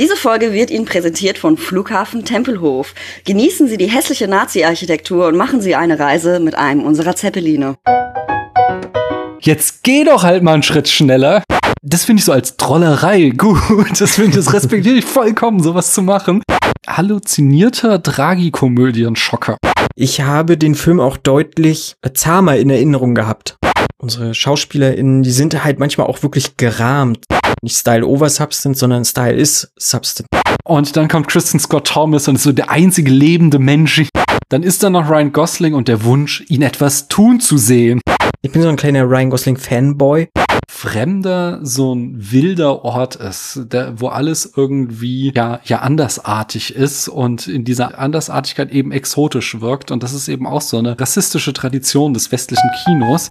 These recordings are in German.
Diese Folge wird Ihnen präsentiert von Flughafen Tempelhof. Genießen Sie die hässliche Nazi-Architektur und machen Sie eine Reise mit einem unserer Zeppeline. Jetzt geh doch halt mal einen Schritt schneller. Das finde ich so als Trollerei gut. Das finde ich, das respektiere ich vollkommen, sowas zu machen. Halluzinierter Tragikomödien-Schocker. Ich habe den Film auch deutlich zahmer in Erinnerung gehabt. Unsere SchauspielerInnen, die sind halt manchmal auch wirklich gerahmt. Nicht Style over Substance, sondern Style is Substance. Und dann kommt Kristen Scott Thomas und ist so der einzige lebende Mensch. Dann ist da noch Ryan Gosling und der Wunsch, ihn etwas tun zu sehen. Ich bin so ein kleiner Ryan Gosling Fanboy. Fremder so ein wilder Ort ist, der, wo alles irgendwie ja, ja andersartig ist und in dieser Andersartigkeit eben exotisch wirkt. Und das ist eben auch so eine rassistische Tradition des westlichen Kinos.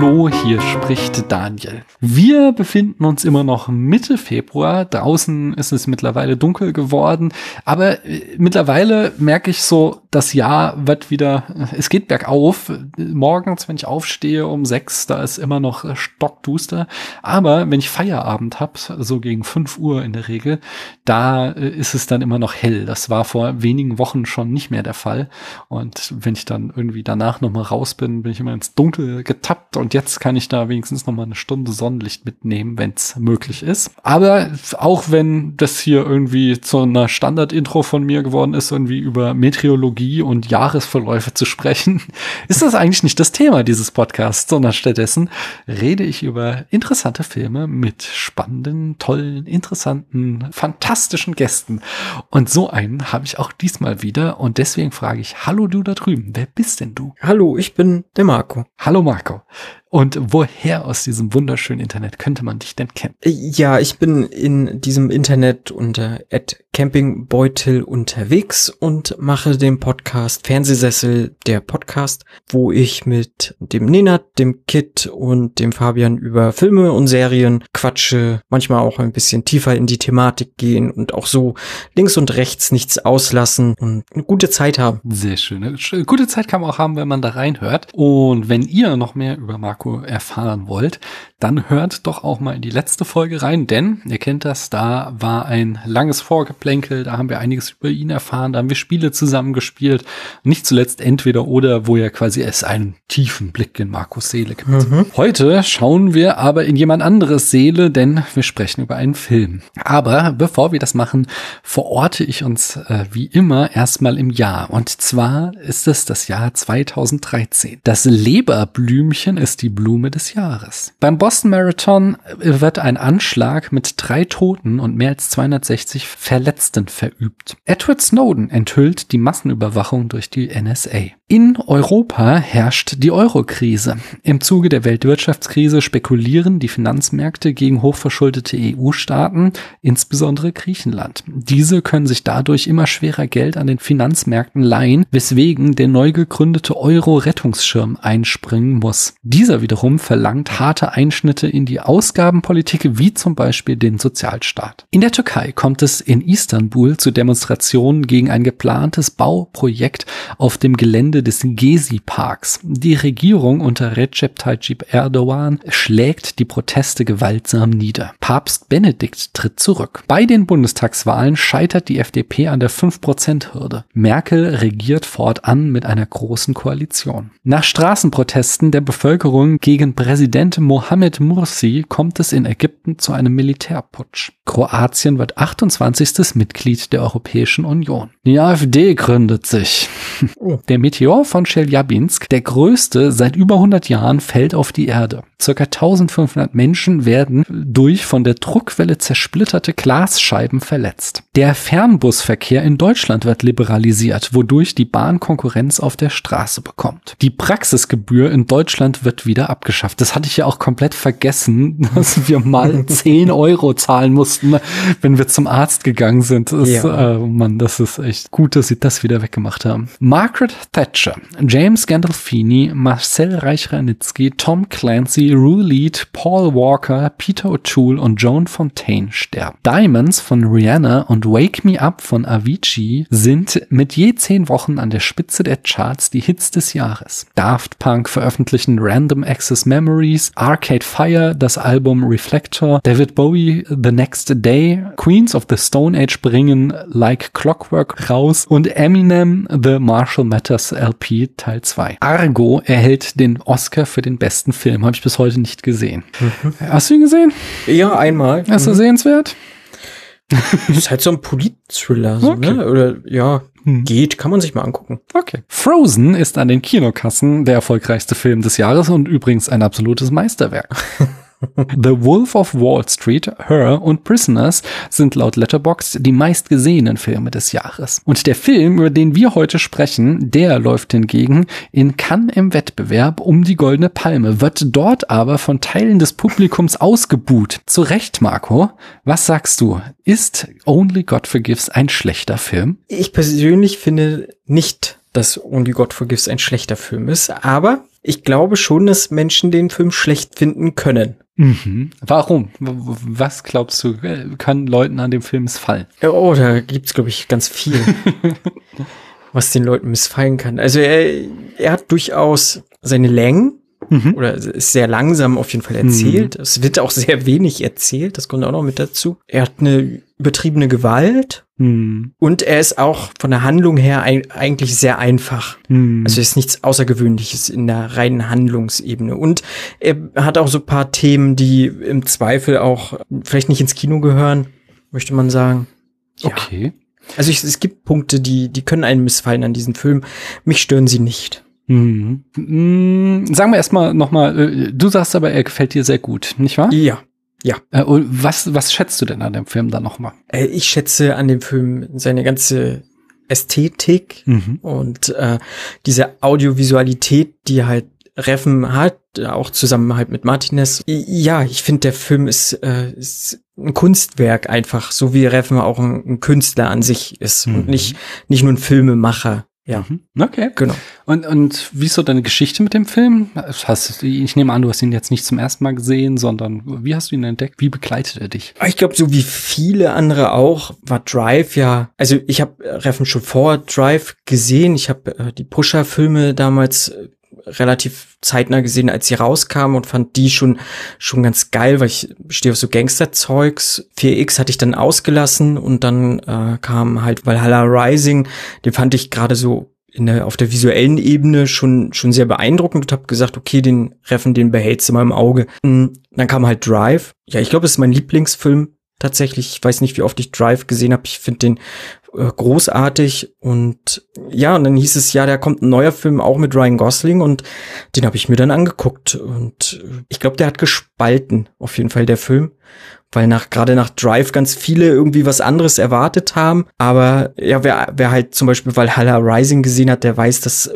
Hallo, hier spricht Daniel. Wir befinden uns immer noch Mitte Februar. Draußen ist es mittlerweile dunkel geworden, aber äh, mittlerweile merke ich so, das Jahr wird wieder, es geht bergauf. Morgens, wenn ich aufstehe um sechs, da ist immer noch stockduster. Aber wenn ich Feierabend habe, so gegen fünf Uhr in der Regel, da äh, ist es dann immer noch hell. Das war vor wenigen Wochen schon nicht mehr der Fall. Und wenn ich dann irgendwie danach nochmal raus bin, bin ich immer ins Dunkel getappt gehabt und jetzt kann ich da wenigstens noch mal eine Stunde Sonnenlicht mitnehmen, wenn es möglich ist. Aber auch wenn das hier irgendwie zu einer Standard-Intro von mir geworden ist, irgendwie über Meteorologie und Jahresverläufe zu sprechen, ist das eigentlich nicht das Thema dieses Podcasts, sondern stattdessen rede ich über interessante Filme mit spannenden, tollen, interessanten, fantastischen Gästen. Und so einen habe ich auch diesmal wieder und deswegen frage ich, hallo du da drüben, wer bist denn du? Hallo, ich bin der Marco. Hallo Marco. Und woher aus diesem wunderschönen Internet könnte man dich denn kennen? Ja, ich bin in diesem Internet unter Campingbeutel unterwegs und mache den Podcast Fernsehsessel, der Podcast, wo ich mit dem Nenad, dem Kit und dem Fabian über Filme und Serien quatsche, manchmal auch ein bisschen tiefer in die Thematik gehen und auch so links und rechts nichts auslassen und eine gute Zeit haben. Sehr schön. Gute Zeit kann man auch haben, wenn man da reinhört. Und wenn ihr noch mehr über Marco erfahren wollt, dann hört doch auch mal in die letzte Folge rein, denn ihr kennt das, da war ein langes Vorgeplänkel, da haben wir einiges über ihn erfahren, da haben wir Spiele zusammengespielt, nicht zuletzt entweder oder, wo er quasi es einen tiefen Blick in Markus Seele gibt. Mhm. Heute schauen wir aber in jemand anderes Seele, denn wir sprechen über einen Film. Aber bevor wir das machen, verorte ich uns äh, wie immer erstmal im Jahr und zwar ist es das Jahr 2013. Das Leberblümchen ist die Blume des Jahres. Beim Boston Marathon wird ein Anschlag mit drei Toten und mehr als 260 Verletzten verübt. Edward Snowden enthüllt die Massenüberwachung durch die NSA. In Europa herrscht die Eurokrise. Im Zuge der Weltwirtschaftskrise spekulieren die Finanzmärkte gegen hochverschuldete EU-Staaten, insbesondere Griechenland. Diese können sich dadurch immer schwerer Geld an den Finanzmärkten leihen, weswegen der neu gegründete Euro-Rettungsschirm einspringen muss. Dieser wiederum verlangt harte Einschnitte in die Ausgabenpolitik, wie zum Beispiel den Sozialstaat. In der Türkei kommt es in Istanbul zu Demonstrationen gegen ein geplantes Bauprojekt auf dem Gelände des Gezi-Parks. Die Regierung unter Recep Tayyip Erdogan schlägt die Proteste gewaltsam nieder. Papst Benedikt tritt zurück. Bei den Bundestagswahlen scheitert die FDP an der 5%-Hürde. Merkel regiert fortan mit einer großen Koalition. Nach Straßenprotesten der Bevölkerung gegen Präsident Mohamed Mursi kommt es in Ägypten zu einem Militärputsch. Kroatien wird 28. Mitglied der Europäischen Union. Die AfD gründet sich. Oh. Der Meteor von Chelyabinsk, der größte seit über 100 Jahren, fällt auf die Erde. Circa 1500 Menschen werden durch von der Druckwelle zersplitterte Glasscheiben verletzt. Der Fernbusverkehr in Deutschland wird liberalisiert, wodurch die Bahn Konkurrenz auf der Straße bekommt. Die Praxisgebühr in Deutschland wird wieder abgeschafft. Das hatte ich ja auch komplett vergessen, dass wir mal 10 Euro zahlen mussten, wenn wir zum Arzt gegangen sind. Das, ja. äh, Mann, das ist echt gut, dass sie das wieder weggemacht haben. Margaret Thatcher, James Gandolfini, Marcel Reich-Ranitzky, Tom Clancy, J. Rulead, Paul Walker, Peter O'Toole und Joan Fontaine sterben. Diamonds von Rihanna und Wake Me Up von Avicii sind mit je zehn Wochen an der Spitze der Charts die Hits des Jahres. Daft Punk veröffentlichen Random Access Memories, Arcade Fire, das Album Reflector, David Bowie The Next Day, Queens of the Stone Age bringen Like Clockwork raus und Eminem The Marshall Matters LP Teil 2. Argo erhält den Oscar für den besten Film, habe ich bis heute nicht gesehen. Mhm. Hast du ihn gesehen? Ja, einmal. Ist er mhm. sehenswert? ist halt so ein Polit-Thriller, so, okay. ne? Oder ja, hm. geht, kann man sich mal angucken. Okay. Frozen ist an den Kinokassen der erfolgreichste Film des Jahres und übrigens ein absolutes Meisterwerk. The Wolf of Wall Street, Her und Prisoners sind laut Letterboxd die meistgesehenen Filme des Jahres. Und der Film, über den wir heute sprechen, der läuft hingegen in Cannes im Wettbewerb um die Goldene Palme, wird dort aber von Teilen des Publikums ausgebuht. Zu Recht, Marco. Was sagst du? Ist Only God Forgives ein schlechter Film? Ich persönlich finde nicht, dass Only God Forgives ein schlechter Film ist, aber ich glaube schon, dass Menschen den Film schlecht finden können. Mhm. Warum? Was glaubst du, kann Leuten an dem Film missfallen? Oh, da gibt's glaube ich ganz viel, was den Leuten missfallen kann. Also er, er hat durchaus seine Längen mhm. oder ist sehr langsam auf jeden Fall erzählt. Mhm. Es wird auch sehr wenig erzählt, das kommt auch noch mit dazu. Er hat eine übertriebene Gewalt hm. Und er ist auch von der Handlung her ein, eigentlich sehr einfach. Hm. Also ist nichts Außergewöhnliches in der reinen Handlungsebene. Und er hat auch so paar Themen, die im Zweifel auch vielleicht nicht ins Kino gehören, möchte man sagen. Ja. Okay. Also ich, es gibt Punkte, die, die können einen missfallen an diesem Film. Mich stören sie nicht. Mhm. Mhm. Sagen wir erstmal nochmal, äh, du sagst aber, er gefällt dir sehr gut, nicht wahr? Ja. Ja. Äh, was, was schätzt du denn an dem Film dann nochmal? Äh, ich schätze an dem Film seine ganze Ästhetik mhm. und äh, diese Audiovisualität, die halt Reffen hat, auch zusammen halt mit Martinez. Ja, ich finde, der Film ist, äh, ist ein Kunstwerk einfach, so wie Reffen auch ein, ein Künstler an sich ist mhm. und nicht, nicht nur ein Filmemacher. Ja. Mhm. Okay. Genau. Und, und wie ist so deine Geschichte mit dem Film? Hast, ich nehme an, du hast ihn jetzt nicht zum ersten Mal gesehen, sondern wie hast du ihn entdeckt? Wie begleitet er dich? Ich glaube, so wie viele andere auch, war Drive ja, also ich habe Reffen schon vor Drive gesehen. Ich habe äh, die Pusher-Filme damals äh, relativ zeitnah gesehen, als sie rauskamen und fand die schon, schon ganz geil, weil ich stehe auf so Gangsterzeugs. 4X hatte ich dann ausgelassen und dann äh, kam halt Valhalla Rising. Den fand ich gerade so in der, auf der visuellen Ebene schon, schon sehr beeindruckend und habe gesagt, okay, den Reffen, den behältst du mal im Auge. Hm, dann kam halt Drive. Ja, ich glaube, es ist mein Lieblingsfilm tatsächlich. Ich weiß nicht, wie oft ich Drive gesehen habe. Ich finde den äh, großartig und ja, und dann hieß es, ja, da kommt ein neuer Film auch mit Ryan Gosling und den habe ich mir dann angeguckt und äh, ich glaube, der hat gespalten, auf jeden Fall der Film, weil nach gerade nach Drive ganz viele irgendwie was anderes erwartet haben, aber ja, wer, wer halt zum Beispiel Valhalla Rising gesehen hat, der weiß, dass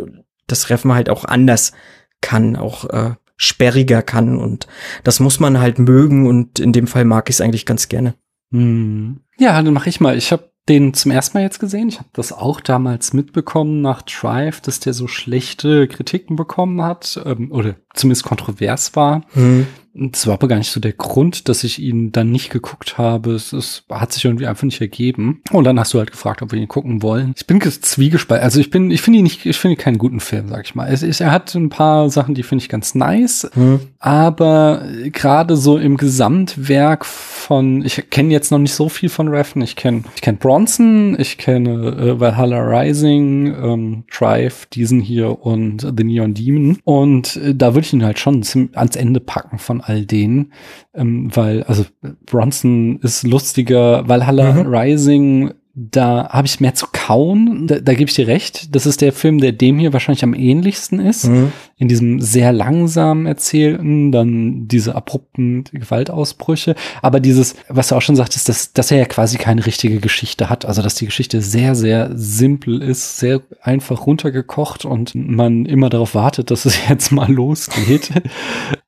das Reffen halt auch anders kann, auch äh, sperriger kann und das muss man halt mögen und in dem Fall mag ich es eigentlich ganz gerne. Hm. Ja, dann mache ich mal. Ich habe den zum ersten Mal jetzt gesehen. Ich habe das auch damals mitbekommen nach Drive, dass der so schlechte Kritiken bekommen hat ähm, oder zumindest kontrovers war. Mhm. Das war aber gar nicht so der Grund, dass ich ihn dann nicht geguckt habe. Es, es hat sich irgendwie einfach nicht ergeben. Und dann hast du halt gefragt, ob wir ihn gucken wollen. Ich bin zwiegespalten. Also ich bin, ich finde ihn nicht, ich finde keinen guten Film, sag ich mal. Es, es, er hat ein paar Sachen, die finde ich ganz nice. Mhm. Aber gerade so im Gesamtwerk von, ich kenne jetzt noch nicht so viel von Reffen. Ich kenne, ich kenne Bronson, ich kenne äh, Valhalla Rising, ähm, Drive, diesen hier und The Neon Demon. Und äh, da würde ich ihn halt schon ans Ende packen von all denen, ähm, weil, also Bronson ist lustiger, Valhalla mhm. Rising da habe ich mehr zu kauen. Da, da gebe ich dir recht. Das ist der Film, der dem hier wahrscheinlich am ähnlichsten ist. Mhm. In diesem sehr langsam erzählten, dann diese abrupten Gewaltausbrüche. Aber dieses, was du auch schon sagtest, dass, dass er ja quasi keine richtige Geschichte hat. Also, dass die Geschichte sehr, sehr simpel ist, sehr einfach runtergekocht und man immer darauf wartet, dass es jetzt mal losgeht.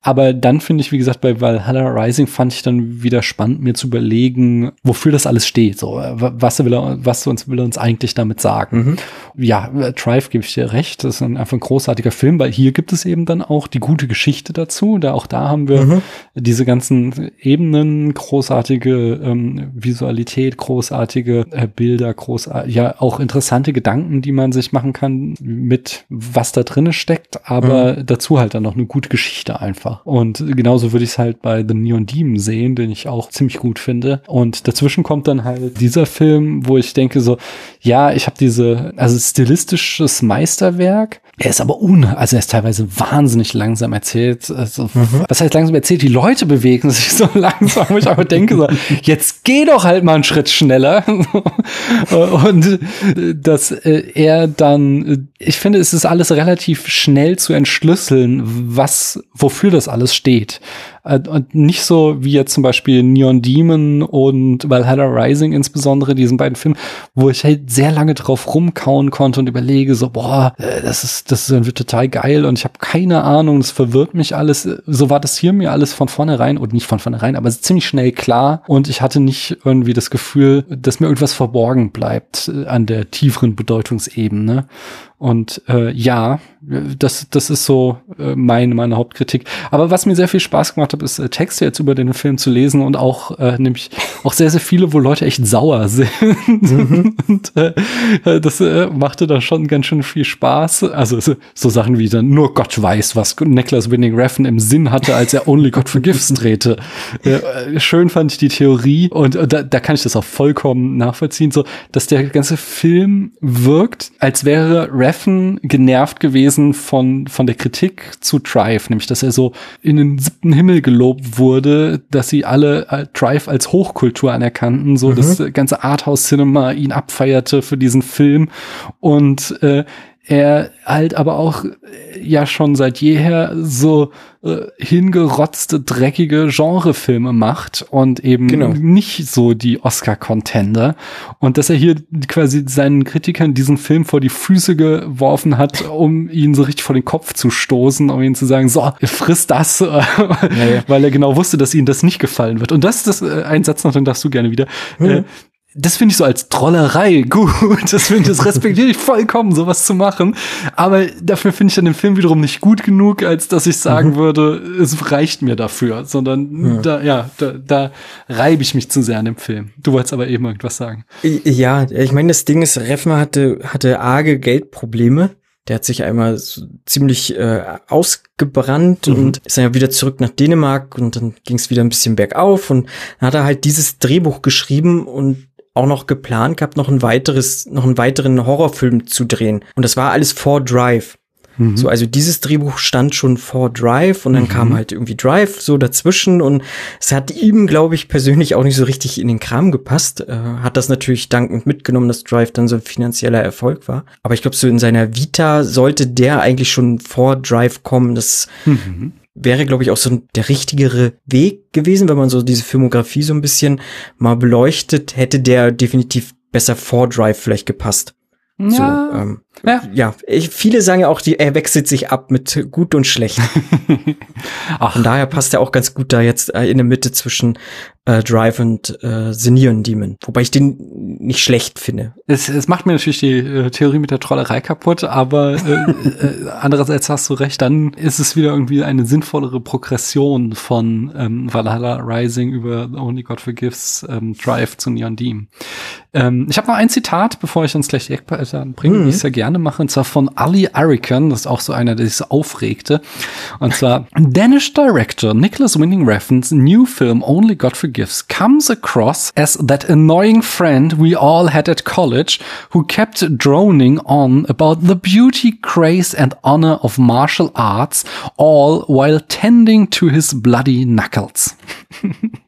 Aber dann finde ich, wie gesagt, bei Valhalla Rising fand ich dann wieder spannend, mir zu überlegen, wofür das alles steht. So, was will er, was uns will er uns eigentlich damit sagen? Mhm. Ja, Drive gebe ich dir recht. Das ist ein, einfach ein großartiger Film, weil hier gibt es eben dann auch die gute Geschichte dazu. Da auch da haben wir mhm. diese ganzen Ebenen, großartige ähm, Visualität, großartige äh, Bilder, großartige, ja auch interessante Gedanken, die man sich machen kann mit was da drinne steckt, aber mhm. dazu halt dann noch eine gute Geschichte einfach. Und genauso würde ich es halt bei The Neon Demon sehen, den ich auch ziemlich gut finde. Und dazwischen kommt dann halt dieser Film, wo ich denke so, ja, ich habe diese, also stilistisches Meisterwerk, er ist aber un, also er ist teilweise wahnsinnig langsam erzählt. Also, mhm. Was heißt langsam erzählt? Die Leute bewegen sich so langsam. wo ich aber denke so, jetzt geh doch halt mal einen Schritt schneller. Und dass äh, er dann, ich finde, es ist alles relativ schnell zu entschlüsseln, was, wofür das alles steht. Äh, und nicht so wie jetzt zum Beispiel Neon Demon und Valhalla Rising insbesondere, diesen beiden Filmen, wo ich halt sehr lange drauf rumkauen konnte und überlege so, boah, äh, das ist, das ist irgendwie total geil und ich habe keine Ahnung, das verwirrt mich alles. So war das hier mir alles von vornherein, und nicht von vornherein, aber ziemlich schnell klar und ich hatte nicht irgendwie das Gefühl, dass mir irgendwas verborgen bleibt äh, an der tieferen Bedeutungsebene. Und äh, ja, das, das ist so äh, meine, meine Hauptkritik. Aber was mir sehr viel Spaß gemacht hat, ist äh, Texte jetzt über den Film zu lesen und auch äh, nämlich auch sehr, sehr viele, wo Leute echt sauer sind. Mhm. und äh, äh, das äh, machte da schon ganz schön viel Spaß. Also so, Sachen wie dann nur Gott weiß, was Nicholas Winning Refn im Sinn hatte, als er Only God Forgives drehte. Äh, schön fand ich die Theorie und äh, da, da kann ich das auch vollkommen nachvollziehen, so dass der ganze Film wirkt, als wäre Reffen genervt gewesen von, von der Kritik zu Drive, nämlich dass er so in den siebten Himmel gelobt wurde, dass sie alle äh, Drive als Hochkultur anerkannten, so mhm. das ganze Arthouse-Cinema ihn abfeierte für diesen Film und äh, er halt aber auch äh, ja schon seit jeher so äh, hingerotzte, dreckige Genrefilme macht und eben genau. nicht so die Oscar-Contender. Und dass er hier quasi seinen Kritikern diesen Film vor die Füße geworfen hat, um ihn so richtig vor den Kopf zu stoßen, um ihnen zu sagen, so, friss das, naja. weil er genau wusste, dass ihnen das nicht gefallen wird. Und das ist das, äh, ein Satz noch, dann darfst du gerne wieder. Mhm. Äh, das finde ich so als Trollerei gut. Das finde ich, das respektiere ich vollkommen, sowas zu machen. Aber dafür finde ich dann den Film wiederum nicht gut genug, als dass ich sagen mhm. würde, es reicht mir dafür, sondern ja. da, ja, da, da reibe ich mich zu sehr an dem Film. Du wolltest aber eben irgendwas sagen. Ja, ich meine, das Ding ist, Refma hatte, hatte arge Geldprobleme. Der hat sich einmal so ziemlich äh, ausgebrannt mhm. und ist dann ja wieder zurück nach Dänemark und dann ging es wieder ein bisschen bergauf und dann hat er halt dieses Drehbuch geschrieben und auch noch geplant gehabt, noch ein weiteres, noch einen weiteren Horrorfilm zu drehen. Und das war alles vor Drive. Mhm. So, also dieses Drehbuch stand schon vor Drive und dann mhm. kam halt irgendwie Drive so dazwischen und es hat ihm, glaube ich, persönlich auch nicht so richtig in den Kram gepasst. Äh, hat das natürlich dankend mitgenommen, dass Drive dann so ein finanzieller Erfolg war. Aber ich glaube, so in seiner Vita sollte der eigentlich schon vor Drive kommen. Das mhm wäre, glaube ich, auch so der richtigere Weg gewesen, wenn man so diese Filmografie so ein bisschen mal beleuchtet, hätte der definitiv besser vor Drive vielleicht gepasst. Ja. So, ähm, ja. ja, ich, viele sagen ja auch, die, er wechselt sich ab mit gut und schlecht. Ach. Von daher passt er auch ganz gut da jetzt äh, in der Mitte zwischen äh, Drive und äh, The Neon Demon. Wobei ich den nicht schlecht finde. Es, es macht mir natürlich die äh, Theorie mit der Trollerei kaputt, aber äh, äh, andererseits hast du recht, dann ist es wieder irgendwie eine sinnvollere Progression von ähm, Valhalla Rising über Only God Forgives ähm, Drive zu Neon Demon. Ähm, ich habe noch ein Zitat, bevor ich uns gleich die Eckpalette anbringe, mhm. ich es ja gerne mache, und zwar von Ali Arikan, das ist auch so einer, der sich so aufregte. Und zwar Danish Director Nicholas Winning Refn's new film Only God Forgives comes across as that annoying friend we all had at college who kept droning on about the beauty, grace, and honor of martial arts, all while tending to his bloody knuckles.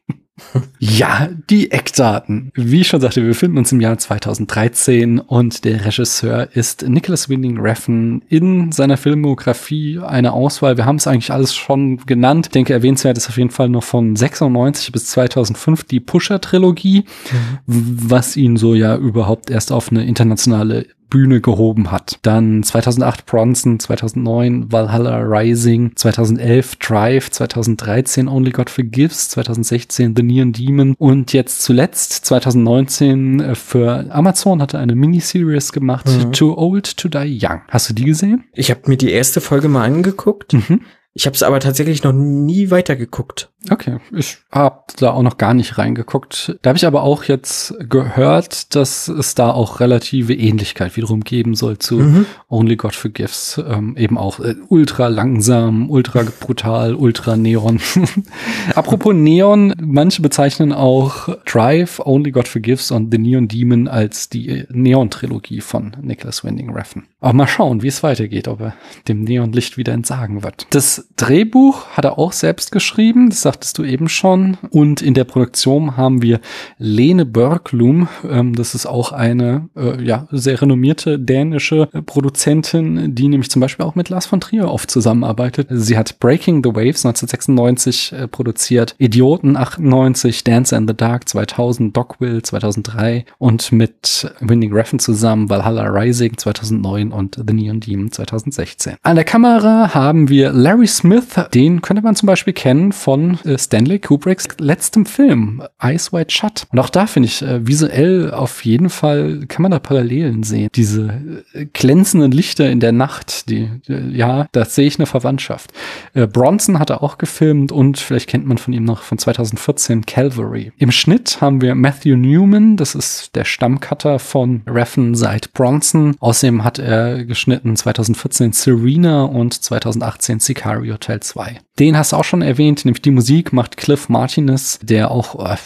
Ja, die Eckdaten. Wie ich schon sagte, wir befinden uns im Jahr 2013 und der Regisseur ist Nicholas Winding Refn in seiner Filmografie eine Auswahl. Wir haben es eigentlich alles schon genannt. Ich denke, erwähnenswert ist auf jeden Fall noch von 96 bis 2005 die Pusher-Trilogie, mhm. was ihn so ja überhaupt erst auf eine internationale Bühne gehoben hat. Dann 2008 Bronson, 2009 Valhalla Rising, 2011 Drive, 2013 Only God Forgives, 2016 The Neon Demon und jetzt zuletzt 2019 äh, für Amazon hat er eine Miniseries gemacht, mhm. Too Old to Die Young. Hast du die gesehen? Ich habe mir die erste Folge mal angeguckt. Mhm. Ich habe es aber tatsächlich noch nie weitergeguckt. Okay, ich habe da auch noch gar nicht reingeguckt. Da habe ich aber auch jetzt gehört, dass es da auch relative Ähnlichkeit wiederum geben soll zu mhm. Only God Forgives. Ähm, eben auch äh, ultra langsam, ultra brutal, ultra Neon. Apropos Neon, manche bezeichnen auch Drive, Only God Forgives und The Neon Demon als die Neon-Trilogie von Nicholas Winding Refn. Aber mal schauen, wie es weitergeht, ob er dem Neonlicht wieder entsagen wird. Das Drehbuch hat er auch selbst geschrieben. Das sagtest du eben schon. Und in der Produktion haben wir Lene Börklum. Ähm, das ist auch eine äh, ja, sehr renommierte dänische Produzentin, die nämlich zum Beispiel auch mit Lars von Trier oft zusammenarbeitet. Sie hat Breaking the Waves 1996 äh, produziert, Idioten 98, Dance in the Dark 2000, Dogville 2003 und mit Winding Refn zusammen Valhalla Rising 2009 und The Neon Demon 2016. An der Kamera haben wir Larry Smith, den könnte man zum Beispiel kennen von äh, Stanley Kubricks letztem Film, Eyes Wide Shut. Und auch da finde ich äh, visuell auf jeden Fall kann man da Parallelen sehen. Diese äh, glänzenden Lichter in der Nacht, die, ja, da sehe ich eine Verwandtschaft. Bronson hat er auch gefilmt und vielleicht kennt man von ihm noch von 2014 Calvary. Im Schnitt haben wir Matthew Newman, das ist der Stammcutter von Reffen seit Bronson. Außerdem hat er geschnitten 2014 Serena und 2018 Sicario Teil 2. Den hast du auch schon erwähnt, nämlich die Musik macht Cliff Martinez, der auch äh,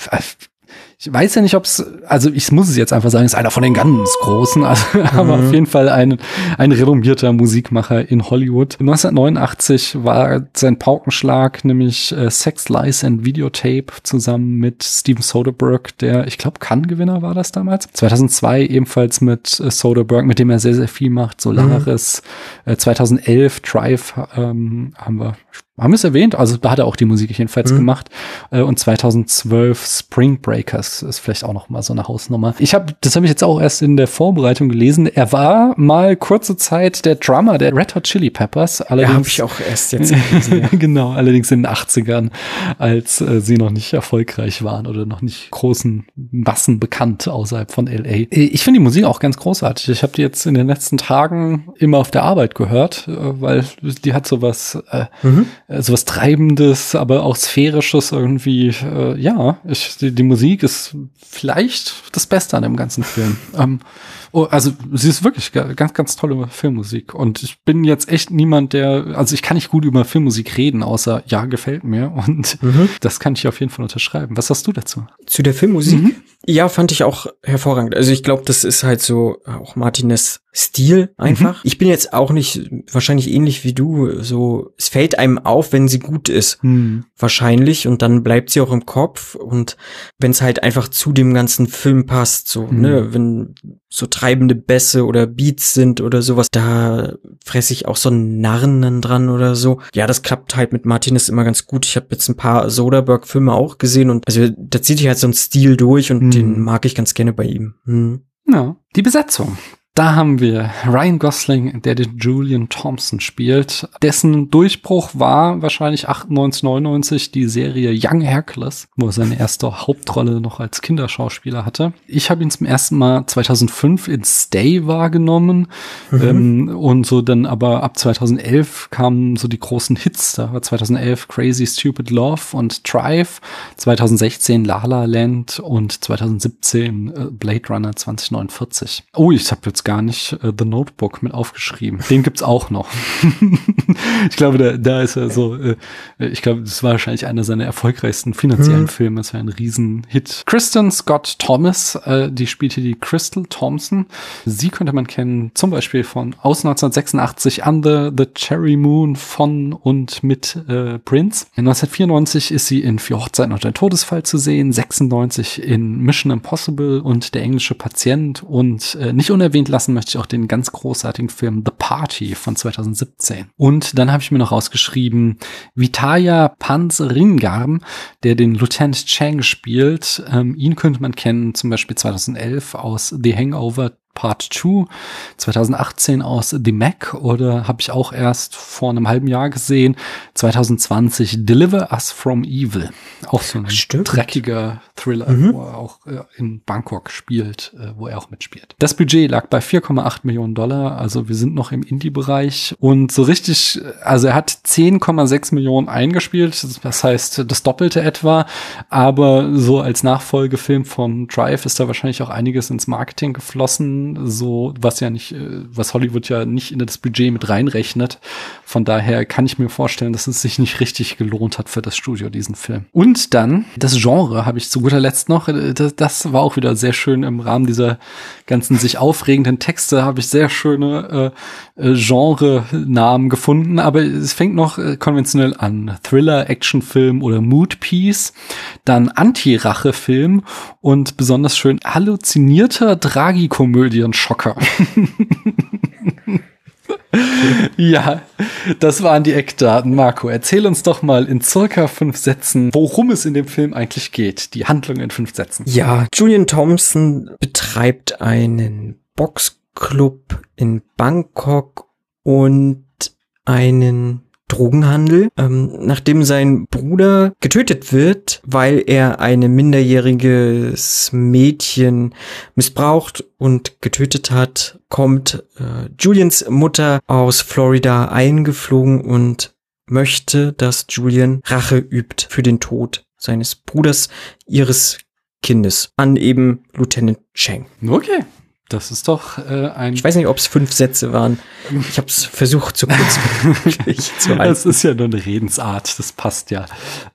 ich weiß ja nicht, ob es, also ich muss es jetzt einfach sagen, ist einer von den ganz großen, also, mhm. aber auf jeden Fall ein, ein renommierter Musikmacher in Hollywood. 1989 war sein Paukenschlag nämlich äh, Sex, Lies and Videotape zusammen mit Steven Soderbergh, der, ich glaube, Cannes-Gewinner war das damals. 2002 ebenfalls mit äh, Soderbergh, mit dem er sehr, sehr viel macht, Solaris. Mhm. Äh, 2011 Drive ähm, haben wir haben wir es erwähnt? Also da hat er auch die Musik jedenfalls mhm. gemacht. Äh, und 2012 Spring Breakers ist vielleicht auch noch mal so eine Hausnummer. Ich habe, das habe ich jetzt auch erst in der Vorbereitung gelesen. Er war mal kurze Zeit der Drummer der Red Hot Chili Peppers. Allerdings, ja, habe ich auch erst jetzt gelesen. Ja. genau, allerdings in den 80ern, als äh, sie noch nicht erfolgreich waren oder noch nicht großen Massen bekannt außerhalb von LA. Äh, ich finde die Musik auch ganz großartig. Ich habe die jetzt in den letzten Tagen immer auf der Arbeit gehört, äh, weil die hat sowas äh, mhm äh, sowas Treibendes, aber auch Sphärisches irgendwie. Äh, ja, ich, die, die Musik ist vielleicht das Beste an dem ganzen Film. Ähm, Oh, also sie ist wirklich ganz, ganz tolle Filmmusik. Und ich bin jetzt echt niemand, der, also ich kann nicht gut über Filmmusik reden, außer ja, gefällt mir. Und mhm. das kann ich auf jeden Fall unterschreiben. Was hast du dazu? Zu der Filmmusik? Mhm. Ja, fand ich auch hervorragend. Also ich glaube, das ist halt so auch Martinez Stil einfach. Mhm. Ich bin jetzt auch nicht wahrscheinlich ähnlich wie du, so es fällt einem auf, wenn sie gut ist. Mhm. Wahrscheinlich und dann bleibt sie auch im Kopf und wenn es halt einfach zu dem ganzen Film passt, so, mhm. ne, wenn so treibende Bässe oder Beats sind oder sowas, da fresse ich auch so einen Narren dran oder so. Ja, das klappt halt mit Martinez immer ganz gut. Ich habe jetzt ein paar Soderbergh-Filme auch gesehen und also da zieht sich halt so ein Stil durch und mhm. den mag ich ganz gerne bei ihm. Mhm. Ja, die Besetzung. Da haben wir Ryan Gosling, der den Julian Thompson spielt. Dessen Durchbruch war wahrscheinlich 98, 99 die Serie Young Hercules, wo er seine erste Hauptrolle noch als Kinderschauspieler hatte. Ich habe ihn zum ersten Mal 2005 in Stay wahrgenommen mhm. ähm, und so dann aber ab 2011 kamen so die großen Hits. Da war 2011 Crazy Stupid Love und Drive, 2016 La La Land und 2017 äh, Blade Runner 2049. Oh, ich habe jetzt gar nicht äh, The Notebook mit aufgeschrieben. Den gibt's auch noch. ich glaube, da, da ist er so, äh, ich glaube, das war wahrscheinlich einer seiner erfolgreichsten finanziellen hm. Filme. Es war ein Riesenhit. Kristen Scott Thomas, äh, die spielte die Crystal Thompson. Sie könnte man kennen, zum Beispiel von aus 1986 Under the Cherry Moon von und mit äh, Prince. 1994 ist sie in Vier Hochzeiten und ein Todesfall zu sehen, 96 in Mission Impossible und der englische Patient und äh, nicht unerwähnt lassen möchte ich auch den ganz großartigen Film The Party von 2017. Und dann habe ich mir noch rausgeschrieben, Vitaya Panzeringarm, der den Lieutenant Chang spielt. Ähm, ihn könnte man kennen, zum Beispiel 2011 aus The Hangover Part 2 2018 aus The Mac oder habe ich auch erst vor einem halben Jahr gesehen. 2020 Deliver Us from Evil. Auch so ein Stimmt. dreckiger Thriller mhm. wo er auch äh, in Bangkok spielt äh, wo er auch mitspielt. Das Budget lag bei 4,8 Millionen Dollar also wir sind noch im Indie-Bereich. Und so richtig also er hat 10,6 Millionen eingespielt das heißt das Doppelte etwa. Aber so als Nachfolgefilm von Drive ist da wahrscheinlich auch einiges ins Marketing geflossen so was ja nicht, äh, was Hollywood ja nicht in das Budget mit reinrechnet. Von daher kann ich mir vorstellen, dass es sich nicht richtig gelohnt hat für das Studio, diesen Film. Und dann, das Genre habe ich zu guter Letzt noch, äh, das, das war auch wieder sehr schön im Rahmen dieser ganzen sich aufregenden Texte, habe ich sehr schöne äh, äh, Genre-Namen gefunden, aber es fängt noch konventionell an. Thriller, Actionfilm oder Mood-Piece, dann Anti-Rache-Film und besonders schön halluzinierter Tragikomödie Schocker. ja, das waren die Eckdaten. Marco, erzähl uns doch mal in circa fünf Sätzen, worum es in dem Film eigentlich geht. Die Handlung in fünf Sätzen. Ja, Julian Thompson betreibt einen Boxclub in Bangkok und einen Drogenhandel, ähm, nachdem sein Bruder getötet wird, weil er ein minderjähriges Mädchen missbraucht und getötet hat, kommt äh, Julians Mutter aus Florida eingeflogen und möchte, dass Julian Rache übt für den Tod seines Bruders, ihres Kindes, an eben Lieutenant Cheng. Okay. Das ist doch äh, ein. Ich weiß nicht, ob es fünf Sätze waren. Ich habe es versucht, so kurz zu halten. Das ist ja nur eine Redensart. Das passt ja.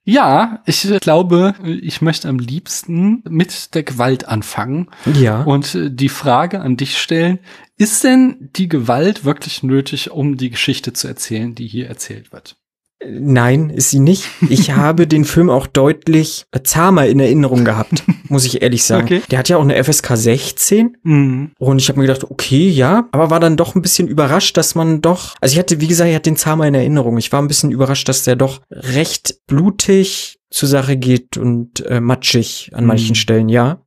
Ja, ich glaube, ich möchte am liebsten mit der Gewalt anfangen. Ja. Und die Frage an dich stellen: Ist denn die Gewalt wirklich nötig, um die Geschichte zu erzählen, die hier erzählt wird? Nein, ist sie nicht. Ich habe den Film auch deutlich zahmer in Erinnerung gehabt, muss ich ehrlich sagen. Okay. Der hat ja auch eine FSK 16 mhm. und ich habe mir gedacht, okay, ja, aber war dann doch ein bisschen überrascht, dass man doch, also ich hatte, wie gesagt, ich hatte den zahmer in Erinnerung. Ich war ein bisschen überrascht, dass der doch recht blutig zur Sache geht und äh, matschig an mhm. manchen Stellen, ja.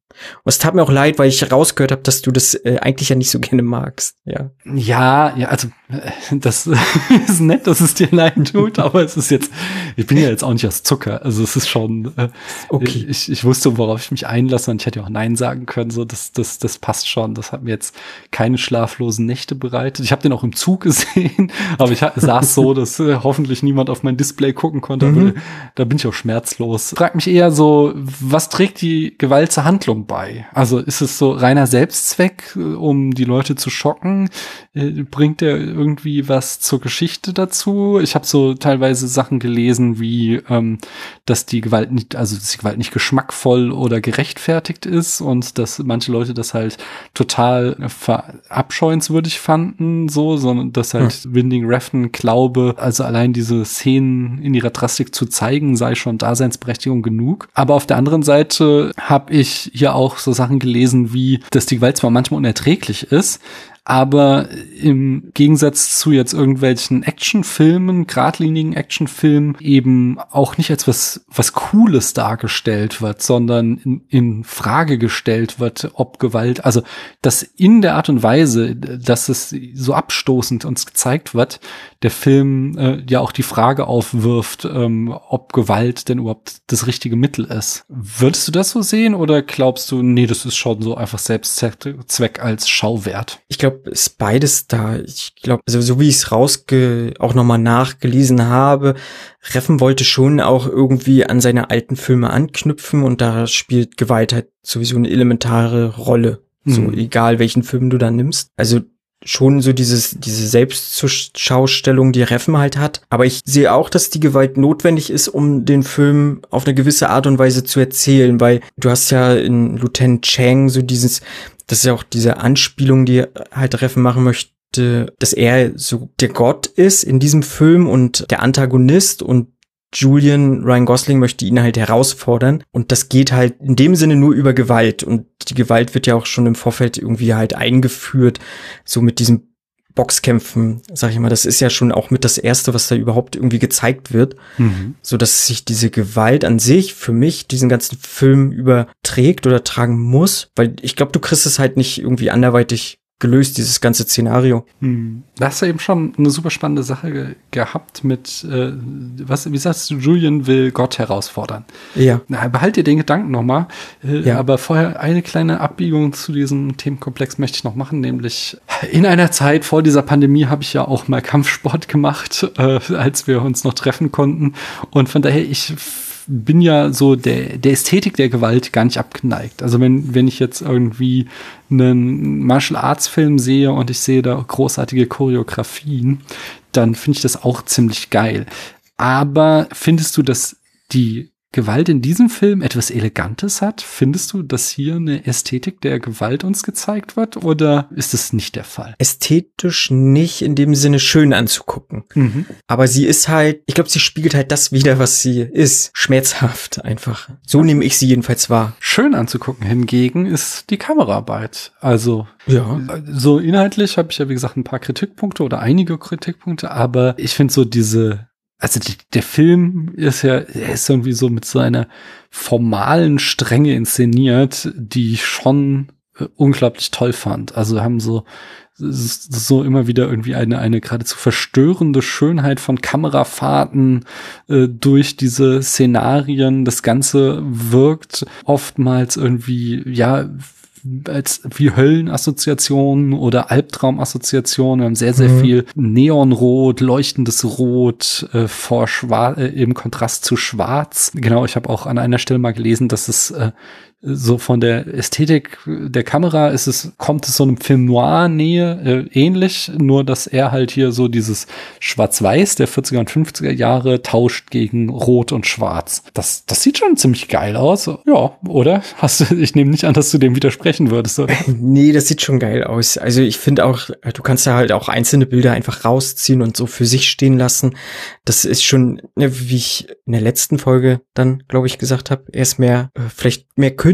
Und es tat mir auch leid, weil ich rausgehört habe, dass du das äh, eigentlich ja nicht so gerne magst. Ja, ja, ja also äh, das ist nett, dass es dir leid tut, aber es ist jetzt, ich bin ja jetzt auch nicht aus Zucker. Also es ist schon, äh, okay. ich, ich wusste, worauf ich mich einlasse und ich hätte auch Nein sagen können. So, das, das, das passt schon. Das hat mir jetzt keine schlaflosen Nächte bereitet. Ich habe den auch im Zug gesehen, aber ich saß so, dass äh, hoffentlich niemand auf mein Display gucken konnte. Mhm. Da bin ich auch schmerzlos. Frag mich eher so, was trägt die Gewalt zur Handlung bei? Also ist es so reiner Selbstzweck, äh, um die Leute zu schocken? Äh, bringt der irgendwie was zur Geschichte dazu? Ich habe so teilweise Sachen gelesen, wie ähm, dass die Gewalt nicht, also dass die Gewalt nicht geschmackvoll oder gerechtfertigt ist und dass manche Leute das halt total verabscheuenswürdig fanden, so, sondern dass halt hm. Winding Refn glaube, also allein diese Szenen in ihrer Drastik zu zeigen, sei schon Daseinsberechtigung genug. Aber auf der anderen Seite habe ich hier auch so Sachen gelesen, wie dass die Gewalt zwar manchmal unerträglich ist, aber im Gegensatz zu jetzt irgendwelchen Actionfilmen, geradlinigen Actionfilmen, eben auch nicht als was, was Cooles dargestellt wird, sondern in, in Frage gestellt wird, ob Gewalt, also dass in der Art und Weise, dass es so abstoßend uns gezeigt wird, der Film äh, ja auch die Frage aufwirft, ähm, ob Gewalt denn überhaupt das richtige Mittel ist. Würdest du das so sehen oder glaubst du, nee, das ist schon so einfach Selbstzweck als Schauwert? Ich glaube, ist beides da. Ich glaube, also so wie ich es rausge auch nochmal nachgelesen habe, Reffen wollte schon auch irgendwie an seine alten Filme anknüpfen und da spielt Gewalt halt sowieso eine elementare Rolle. Mhm. So egal welchen Film du da nimmst. Also schon so dieses, diese Selbstschaustellung, die Reffen halt hat. Aber ich sehe auch, dass die Gewalt notwendig ist, um den Film auf eine gewisse Art und Weise zu erzählen, weil du hast ja in Lieutenant Chang so dieses, das ist ja auch diese Anspielung, die halt Reffen machen möchte, dass er so der Gott ist in diesem Film und der Antagonist und Julian Ryan Gosling möchte ihn halt herausfordern und das geht halt in dem Sinne nur über Gewalt und die Gewalt wird ja auch schon im Vorfeld irgendwie halt eingeführt, so mit diesem Boxkämpfen, sag ich mal, das ist ja schon auch mit das erste, was da überhaupt irgendwie gezeigt wird, mhm. so dass sich diese Gewalt an sich für mich diesen ganzen Film überträgt oder tragen muss, weil ich glaube, du kriegst es halt nicht irgendwie anderweitig gelöst, dieses ganze Szenario. Hm. Da hast du eben schon eine super spannende Sache ge gehabt mit, äh, was, wie sagst du, Julian will Gott herausfordern. Ja. Na, behalt dir den Gedanken nochmal. Äh, Ja. Aber vorher eine kleine Abbiegung zu diesem Themenkomplex möchte ich noch machen, nämlich in einer Zeit vor dieser Pandemie habe ich ja auch mal Kampfsport gemacht, äh, als wir uns noch treffen konnten. Und von daher, ich bin ja so der, der Ästhetik der Gewalt gar nicht abgeneigt. Also wenn, wenn ich jetzt irgendwie einen Martial Arts Film sehe und ich sehe da großartige Choreografien, dann finde ich das auch ziemlich geil. Aber findest du, dass die Gewalt in diesem Film etwas Elegantes hat? Findest du, dass hier eine Ästhetik der Gewalt uns gezeigt wird oder ist es nicht der Fall? Ästhetisch nicht in dem Sinne schön anzugucken. Mhm. Aber sie ist halt, ich glaube, sie spiegelt halt das wieder, was sie ist. Schmerzhaft einfach. So nehme ich sie jedenfalls wahr. Schön anzugucken hingegen ist die Kameraarbeit. Also Ja. so inhaltlich habe ich ja wie gesagt ein paar Kritikpunkte oder einige Kritikpunkte, aber ich finde so diese also die, der Film ist ja, er ist irgendwie so mit so einer formalen Strenge inszeniert, die ich schon äh, unglaublich toll fand. Also haben so so immer wieder irgendwie eine eine geradezu verstörende Schönheit von Kamerafahrten äh, durch diese Szenarien. Das Ganze wirkt oftmals irgendwie ja als wie Höllenassoziationen oder Albtraumassoziationen. Wir haben sehr, sehr Mhm. viel Neonrot, leuchtendes Rot äh, vor Schwarz, äh, im Kontrast zu Schwarz. Genau, ich habe auch an einer Stelle mal gelesen, dass es äh, so von der Ästhetik der Kamera ist es, kommt es so einem Film Noir-Nähe äh, ähnlich, nur dass er halt hier so dieses Schwarz-Weiß der 40er und 50er Jahre tauscht gegen Rot und Schwarz. Das, das sieht schon ziemlich geil aus. Ja, oder? Hast du, ich nehme nicht an, dass du dem widersprechen würdest, oder? Nee, das sieht schon geil aus. Also ich finde auch, du kannst da halt auch einzelne Bilder einfach rausziehen und so für sich stehen lassen. Das ist schon, ne, wie ich in der letzten Folge dann, glaube ich, gesagt habe, er ist mehr, äh, vielleicht mehr Künstler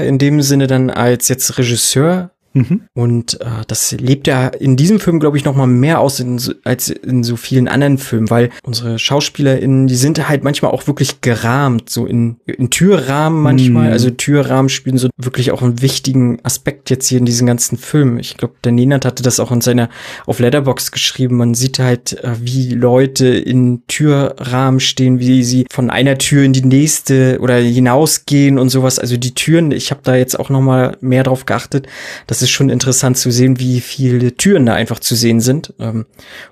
in dem Sinne dann als jetzt Regisseur. Mhm. Und äh, das lebt ja in diesem Film, glaube ich, noch mal mehr aus in, so- als in so vielen anderen Filmen, weil unsere SchauspielerInnen, die sind halt manchmal auch wirklich gerahmt, so in, in Türrahmen manchmal. Mhm. Also Türrahmen spielen so wirklich auch einen wichtigen Aspekt jetzt hier in diesen ganzen Filmen. Ich glaube, der Nenad hatte das auch in seiner auf Letterbox geschrieben. Man sieht halt, äh, wie Leute in Türrahmen stehen, wie sie von einer Tür in die nächste oder hinausgehen und sowas. Also die Türen, ich habe da jetzt auch noch mal mehr drauf geachtet. Das ist schon interessant zu sehen, wie viele Türen da einfach zu sehen sind. Ähm,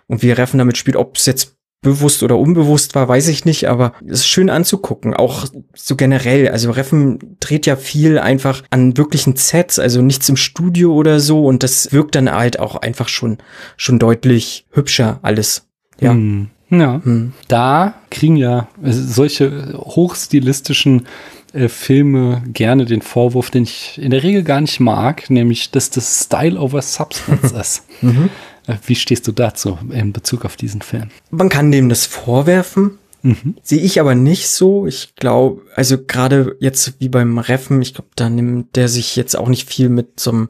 und wie Reffen damit spielt, ob es jetzt bewusst oder unbewusst war, weiß ich nicht, aber es ist schön anzugucken, auch so generell. Also Reffen dreht ja viel einfach an wirklichen Sets, also nichts im Studio oder so und das wirkt dann halt auch einfach schon schon deutlich hübscher alles. Ja. Hm. Ja. Hm. Da kriegen ja solche hochstilistischen äh, Filme gerne den Vorwurf, den ich in der Regel gar nicht mag, nämlich, dass das Style over Substance ist. Mhm. Äh, Wie stehst du dazu in Bezug auf diesen Film? Man kann dem das vorwerfen, Mhm. Sehe ich aber nicht so. Ich glaube, also gerade jetzt wie beim Reffen, ich glaube, da nimmt der sich jetzt auch nicht viel mit so einem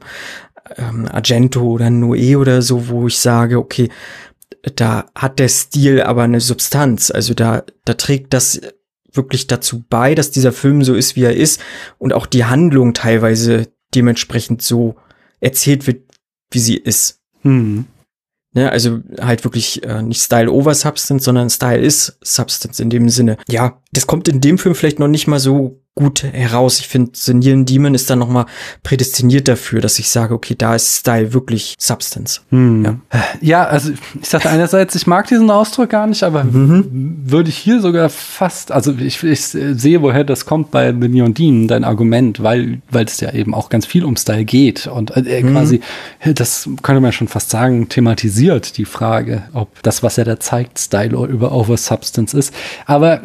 ähm, Argento oder Noé oder so, wo ich sage, okay, da hat der Stil aber eine Substanz. Also da, da trägt das wirklich dazu bei, dass dieser Film so ist, wie er ist und auch die Handlung teilweise dementsprechend so erzählt wird, wie sie ist. Hm. Ne, also halt wirklich äh, nicht Style over Substance, sondern Style is Substance in dem Sinne. Ja, das kommt in dem Film vielleicht noch nicht mal so gut heraus. Ich finde, The Neon Demon ist dann noch mal prädestiniert dafür, dass ich sage, okay, da ist Style wirklich Substance. Hm. Ja. Ja. also ich sagte einerseits, ich mag diesen Ausdruck gar nicht, aber Mhm. würde ich hier sogar fast, also ich, ich sehe, woher das kommt bei The Neon Demon, dein Argument, weil weil es ja eben auch ganz viel um Style geht und äh, Mhm. quasi, das könnte man schon fast sagen, thematisiert die Frage, ob das, was er da zeigt, Style über over Substance ist. Aber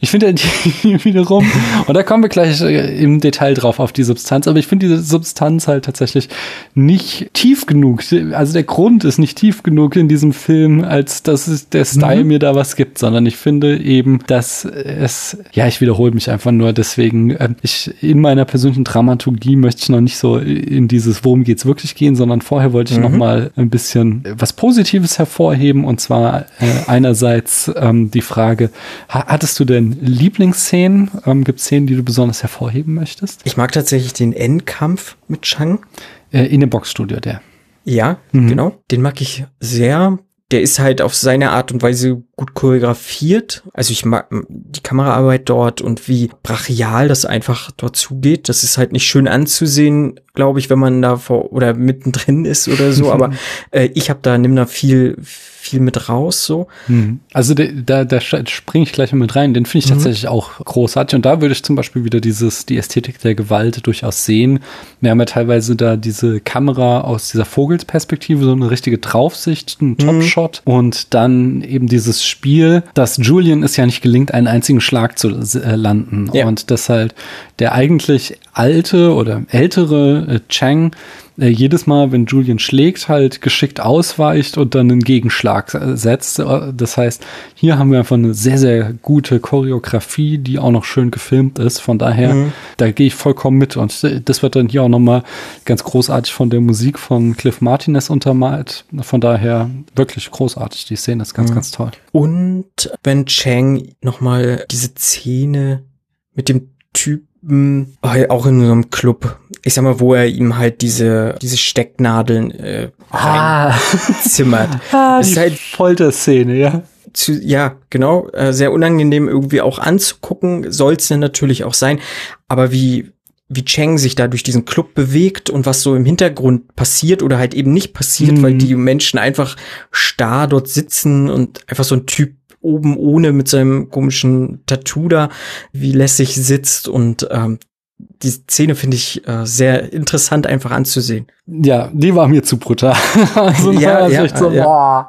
ich finde die wiederum, und da kommen wir gleich äh, im Detail drauf auf die Substanz, aber ich finde diese Substanz halt tatsächlich nicht tief genug. Also der Grund ist nicht tief genug in diesem Film, als dass es der Style mir da was gibt, sondern ich finde eben, dass es, ja, ich wiederhole mich einfach nur, deswegen, äh, ich in meiner persönlichen Dramaturgie möchte ich noch nicht so in dieses, worum geht's wirklich gehen, sondern vorher wollte ich noch mal ein bisschen was Positives hervorheben und zwar äh, einerseits ähm, die Frage, ha hattest du denn Lieblingsszenen? Ähm, Gibt es Szenen, die du besonders hervorheben möchtest? Ich mag tatsächlich den Endkampf mit Chang. Äh, in dem Boxstudio, der. Ja, Mhm. genau. Den mag ich sehr. Der ist halt auf seine Art und Weise gut choreografiert. Also ich mag die Kameraarbeit dort und wie brachial das einfach dort zugeht. Das ist halt nicht schön anzusehen, glaube ich, wenn man da vor oder mittendrin ist oder so. Aber äh, ich habe da nimm da viel viel mit raus so. Hm. Also da, da springe ich gleich mal mit rein. Den finde ich Mhm. tatsächlich auch großartig. Und da würde ich zum Beispiel wieder dieses, die Ästhetik der Gewalt durchaus sehen. Wir haben ja teilweise da diese Kamera aus dieser Vogelsperspektive, so eine richtige Draufsicht, ein Topshot und dann eben dieses Spiel, dass Julian es ja nicht gelingt, einen einzigen Schlag zu äh, landen. Ja. Und dass halt der eigentlich alte oder ältere äh, Chang äh, jedes Mal, wenn Julian schlägt, halt geschickt ausweicht und dann einen Gegenschlag äh, setzt. Äh, Das heißt, hier haben wir einfach eine sehr, sehr gute Choreografie, die auch noch schön gefilmt ist. Von daher, Mhm. da gehe ich vollkommen mit. Und äh, das wird dann hier auch nochmal ganz großartig von der Musik von Cliff Martinez untermalt. Von daher wirklich großartig. Die Szene ist ganz, Mhm. ganz toll. Und wenn Chang nochmal diese Szene mit dem Typen, äh, auch in so einem Club, ich sag mal, wo er ihm halt diese, diese Stecknadeln äh, reinzimmert. Das ist halt Folterszene, ja. zu, ja, genau, äh, sehr unangenehm irgendwie auch anzugucken, soll es natürlich auch sein. Aber wie, wie Cheng sich da durch diesen Club bewegt und was so im Hintergrund passiert oder halt eben nicht passiert, Mhm. weil die Menschen einfach starr dort sitzen und einfach so ein Typ oben ohne mit seinem komischen Tattoo da, wie lässig sitzt und ähm, die Szene finde ich äh, sehr interessant einfach anzusehen. Ja, die war mir zu brutal. also Ja, ja, so, ja. boah.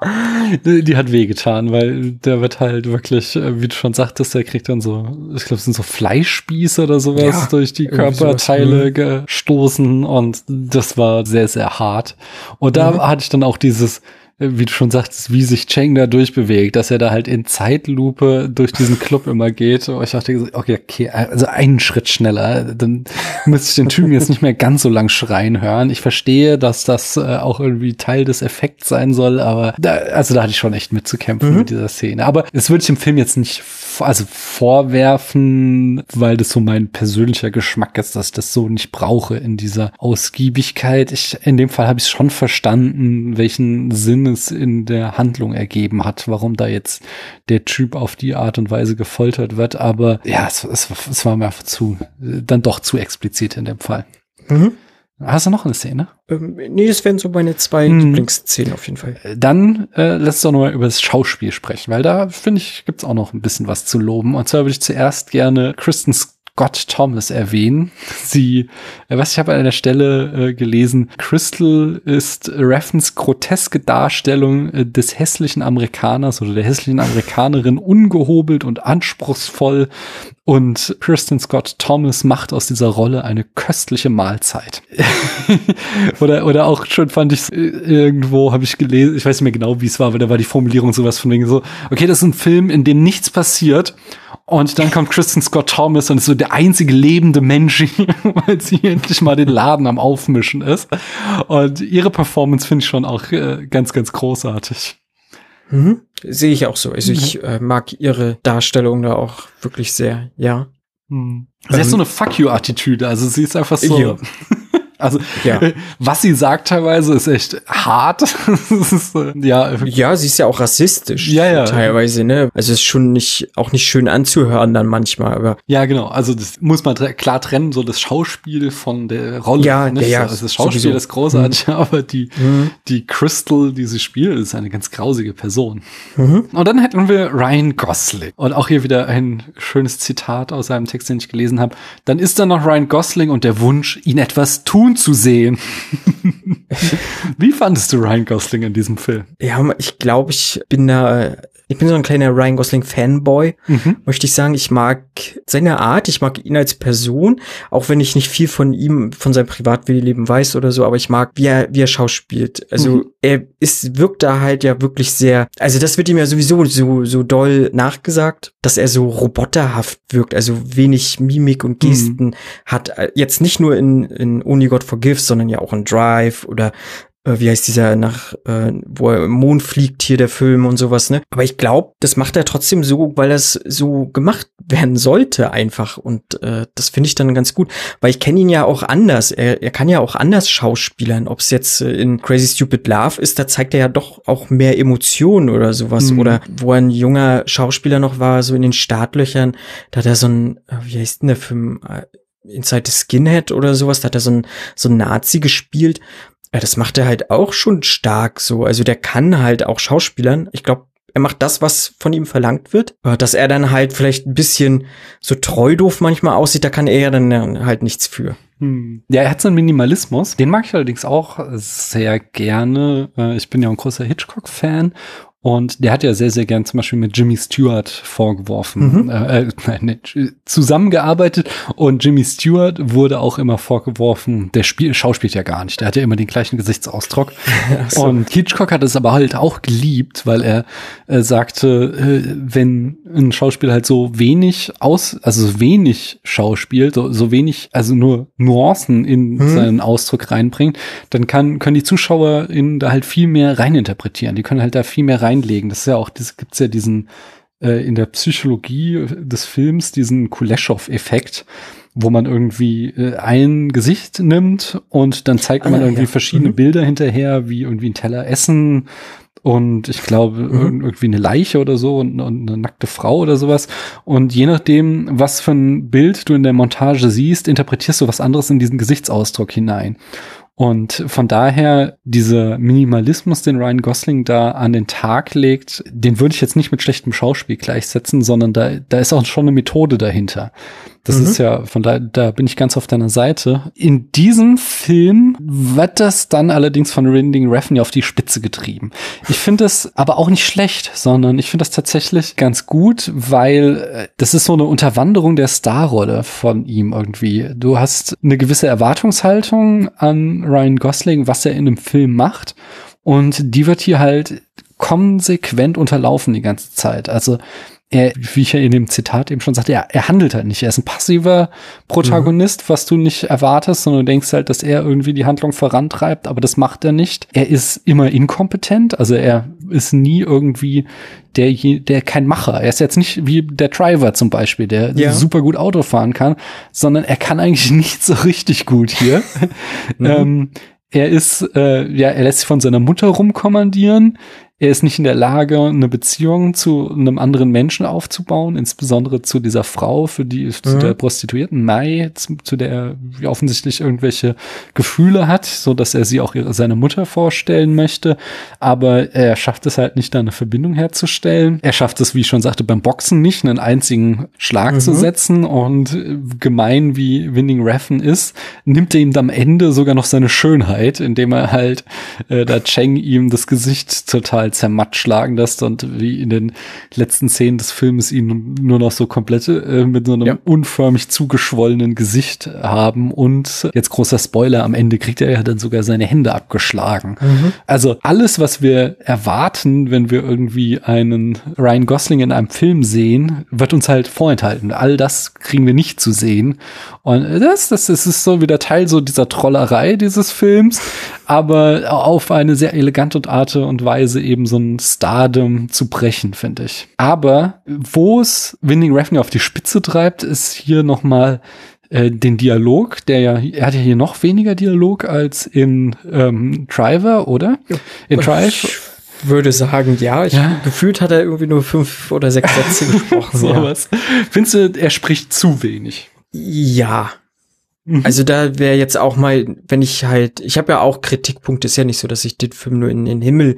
Die, die hat wehgetan, weil der wird halt wirklich, äh, wie du schon sagtest, der kriegt dann so, ich glaube, es sind so Fleischspieße oder sowas Ja, durch die Körperteile gestoßen und das war sehr, sehr hart. Und da Mhm. hatte ich dann auch dieses, wie du schon sagtest, wie sich Cheng da durchbewegt, dass er da halt in Zeitlupe durch diesen Club immer geht. Und ich dachte, okay, okay, also einen Schritt schneller, dann müsste ich den Typen jetzt nicht mehr ganz so lang schreien hören. Ich verstehe, dass das äh, auch irgendwie Teil des Effekts sein soll, aber da, also da hatte ich schon echt mitzukämpfen Mhm. mit dieser Szene. Aber es würde ich dem Film jetzt nicht also vorwerfen, weil das so mein persönlicher Geschmack ist, dass ich das so nicht brauche in dieser Ausgiebigkeit. Ich, in dem Fall habe ich schon verstanden, welchen Sinn es in der Handlung ergeben hat, warum da jetzt der Typ auf die Art und Weise gefoltert wird. Aber ja, es, es, es war mir einfach zu, dann doch zu explizit in dem Fall. Mhm. Hast du noch eine Szene? Ähm, nee, das wären so meine zwei Mhm. Lieblingsszenen auf jeden Fall. Dann äh, lässt uns doch noch mal über das Schauspiel sprechen, weil da finde ich, gibt's auch noch ein bisschen was zu loben. Und zwar würde ich zuerst gerne Kristen Scott Thomas erwähnen. Sie, äh, was ich habe an der Stelle äh, gelesen, Crystal ist Raffens groteske Darstellung äh, des hässlichen Amerikaners oder der hässlichen Amerikanerin ungehobelt und anspruchsvoll und Kristen Scott Thomas macht aus dieser Rolle eine köstliche Mahlzeit. oder, oder auch schon fand ich irgendwo, habe ich gelesen, ich weiß nicht mehr genau, wie es war, aber da war die Formulierung sowas von wegen so, okay, das ist ein Film, in dem nichts passiert. Und dann kommt Kristen Scott Thomas und ist so der einzige lebende Mensch, weil sie endlich mal den Laden am Aufmischen ist. Und ihre Performance finde ich schon auch äh, ganz, ganz großartig. Mhm. Sehe ich auch so. Also ich äh, mag ihre Darstellung da auch wirklich sehr, ja. Hm. Sie hat so eine Fuck you-Attitüde. Also sie ist einfach so. Ja. Also, Ja. was sie sagt teilweise ist echt hart. ist, äh, ja, Ja, sie ist ja auch rassistisch. Ja, ja. Teilweise, ne? Also ist schon nicht, auch nicht schön anzuhören dann manchmal, aber ja, genau. Also, das muss man klar trennen, so das Schauspiel von der Rolle. Ja, nicht? ja, ja, Also das Schauspiel sowieso. ist großartig, aber die, Mhm. die Crystal, die sie spielt, ist eine ganz grausige Person. Mhm. Und dann hätten wir Ryan Gosling. Und auch hier wieder ein schönes Zitat aus einem Text, den ich gelesen habe. Dann ist da noch Ryan Gosling und der Wunsch, ihn etwas tun zu sehen. Wie fandest du Ryan Gosling in diesem Film? ja, ich glaube, ich bin da, ich bin so ein kleiner Ryan Gosling Fanboy, Mhm. möchte ich sagen. Ich mag seine Art, ich mag ihn als Person, auch wenn ich nicht viel von ihm, von seinem Privatleben weiß oder so, aber ich mag, wie er, wie er schauspielt. Also Mhm. Er ist, wirkt da halt ja wirklich sehr, also das wird ihm ja sowieso so, so doll nachgesagt, dass er so roboterhaft wirkt, also wenig Mimik und Mhm. Gesten hat. Äh, Jetzt nicht nur in, in Only God Forgives, sondern ja auch in Drive oder äh, wie heißt dieser nach, äh, wo er im Mond fliegt hier der Film und sowas, ne? Aber ich glaube, das macht er trotzdem so, weil das so gemacht werden sollte einfach und äh, das finde ich dann ganz gut, weil ich kenne ihn ja auch anders. Er, er kann ja auch anders schauspielern, ob es jetzt äh, in Crazy Stupid Love ist, da zeigt er ja doch auch mehr Emotionen oder sowas mhm. oder wo ein junger Schauspieler noch war, so in den Startlöchern, da hat er so ein, äh, wie heißt denn der Film? Äh, Inside the Skinhead oder sowas, da hat er so ein, so ein Nazi gespielt ja, das macht er halt auch schon stark so. Also der kann halt auch Schauspielern. Ich glaube, er macht das, was von ihm verlangt wird. Dass er dann halt vielleicht ein bisschen so treu doof manchmal aussieht, da kann er dann halt nichts für. Hm. Ja, er hat so einen Minimalismus. Den mag ich allerdings auch sehr gerne. Äh, ich bin ja ein großer Hitchcock-Fan und der hat ja sehr, sehr gern zum Beispiel mit Jimmy Stewart vorgeworfen, mhm. äh, äh nein, zusammengearbeitet. Und Jimmy Stewart wurde auch immer vorgeworfen, der Spiel, schauspielt ja gar nicht. Der hat ja immer den gleichen Gesichtsausdruck. so. Und Hitchcock hat es aber halt auch geliebt, weil er äh, sagte, äh, wenn ein Schauspieler halt so wenig aus, also so wenig schauspielt, so, so wenig, also nur Nuancen in mhm. seinen Ausdruck reinbringt, dann kann, können die Zuschauer in da halt viel mehr reininterpretieren. Die können halt da viel mehr rein reinlegen. Das ist ja auch, das gibt's ja diesen äh, in der Psychologie des Films diesen Kuleshov-Effekt, wo man irgendwie äh, ein Gesicht nimmt und dann zeigt man ah, irgendwie ja. verschiedene mhm. Bilder hinterher, wie irgendwie ein Teller Essen und ich glaube mhm. irgendwie eine Leiche oder so und, und, eine nackte Frau oder sowas. Und je nachdem, was für ein Bild du in der Montage siehst, interpretierst du was anderes in diesen Gesichtsausdruck hinein. Und von daher, dieser Minimalismus, den Ryan Gosling da an den Tag legt, den würde ich jetzt nicht mit schlechtem Schauspiel gleichsetzen, sondern da, da ist auch schon eine Methode dahinter. Das mhm. ist ja, von da, da bin ich ganz auf deiner Seite. In diesem Film wird das dann allerdings von Rinding Refn ja auf die Spitze getrieben. Ich finde das aber auch nicht schlecht, sondern ich finde das tatsächlich ganz gut, weil äh, das ist so eine Unterwanderung der Starrolle von ihm irgendwie. Du hast eine gewisse Erwartungshaltung an Ryan Gosling, was er in einem Film macht. Und die wird hier halt konsequent unterlaufen die ganze Zeit. Also er, wie ich ja in dem Zitat eben schon sagte, er, er handelt halt nicht. Er ist ein passiver Protagonist, mhm. was du nicht erwartest, sondern du denkst halt, dass er irgendwie die Handlung vorantreibt, aber das macht er nicht. Er ist immer inkompetent, also er ist nie irgendwie der, der kein Macher. Er ist jetzt nicht wie der Driver zum Beispiel, der ja. super gut Auto fahren kann, sondern er kann eigentlich nicht so richtig gut hier. mhm. ähm, er ist, äh, ja, er lässt sich von seiner Mutter rumkommandieren er ist nicht in der Lage, eine Beziehung zu einem anderen Menschen aufzubauen, insbesondere zu dieser Frau, für die, mhm. zu der Prostituierten Mai, zu, zu, der er offensichtlich irgendwelche Gefühle hat, so dass er sie auch ihre, seiner Mutter vorstellen möchte. Aber er schafft es halt nicht, da eine Verbindung herzustellen. Er schafft es, wie ich schon sagte, beim Boxen nicht, einen einzigen Schlag mhm. zu setzen. Und äh, gemein wie Winning Reffen ist, nimmt er ihm am Ende sogar noch seine Schönheit, indem er halt äh, da Cheng ihm das Gesicht total total zermatt schlagen lässt und wie in den letzten Szenen des Films ihn nur noch so komplett äh, mit so einem ja. unförmig zugeschwollenen Gesicht haben und jetzt großer Spoiler, am Ende kriegt er ja dann sogar seine Hände abgeschlagen. Mhm. Also alles, was wir erwarten, wenn wir irgendwie einen Ryan Gosling in einem Film sehen, wird uns halt vorenthalten. All das kriegen wir nicht zu sehen. Und das, das, das ist so wieder Teil so dieser Trollerei dieses Films, aber auf eine sehr elegante Art und Weise eben eben so ein Stardom zu brechen, finde ich. Aber wo es Winding Refn auf die Spitze treibt, ist hier noch mal äh, den Dialog, der ja, er hat ja hier noch weniger Dialog als in ähm, Driver, oder? In Drive würde sagen, ja. Ich, ja. Gefühlt hat er irgendwie nur fünf oder sechs Sätze gesprochen. so ja. was. Findest du, er spricht zu wenig? Ja. Mhm. Also da wäre jetzt auch mal, wenn ich halt, ich habe ja auch Kritikpunkte, ist ja nicht so, dass ich den Film nur in den Himmel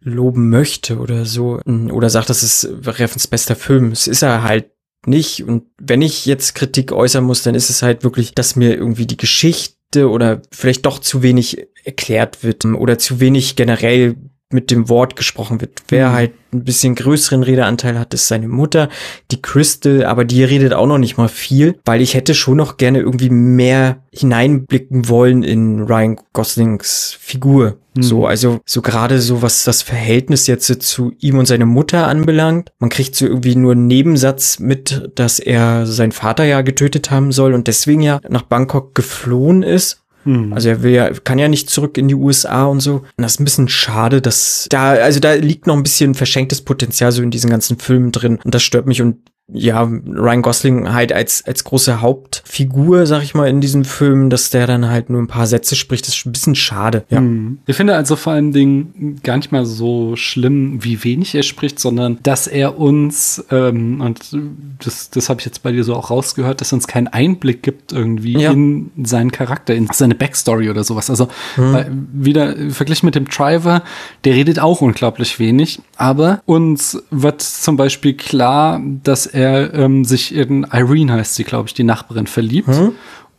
loben möchte oder so oder sagt, das ist Reffens bester Film. Es ist er halt nicht. Und wenn ich jetzt Kritik äußern muss, dann ist es halt wirklich, dass mir irgendwie die Geschichte oder vielleicht doch zu wenig erklärt wird oder zu wenig generell mit dem Wort gesprochen wird. Wer mhm. halt ein bisschen größeren Redeanteil hat, ist seine Mutter, die Crystal, aber die redet auch noch nicht mal viel, weil ich hätte schon noch gerne irgendwie mehr hineinblicken wollen in Ryan Goslings Figur. Mhm. So, also so gerade so, was das Verhältnis jetzt zu ihm und seiner Mutter anbelangt. Man kriegt so irgendwie nur einen Nebensatz mit, dass er seinen Vater ja getötet haben soll und deswegen ja nach Bangkok geflohen ist Mhm. Also er will ja, kann ja nicht zurück in die USA und so. Und das ist ein bisschen schade, dass da, also da liegt noch ein bisschen verschenktes Potenzial so in diesen ganzen Filmen drin. Und das stört mich und ja, Ryan Gosling halt als, als große Hauptfigur, sag ich mal, in diesem Film, dass der dann halt nur ein paar Sätze spricht, ist ein bisschen schade. Ja. Hm. Ich finde also vor allen Dingen gar nicht mal so schlimm, wie wenig er spricht, sondern dass er uns, ähm, und das, das habe ich jetzt bei dir so auch rausgehört, dass er uns keinen Einblick gibt irgendwie ja. in seinen Charakter, in seine Backstory oder sowas. Also hm. weil, wieder verglichen mit dem Driver, der redet auch unglaublich wenig, aber uns wird zum Beispiel klar, dass er er ähm, sich in Irene heißt sie, glaube ich, die Nachbarin verliebt. Hm?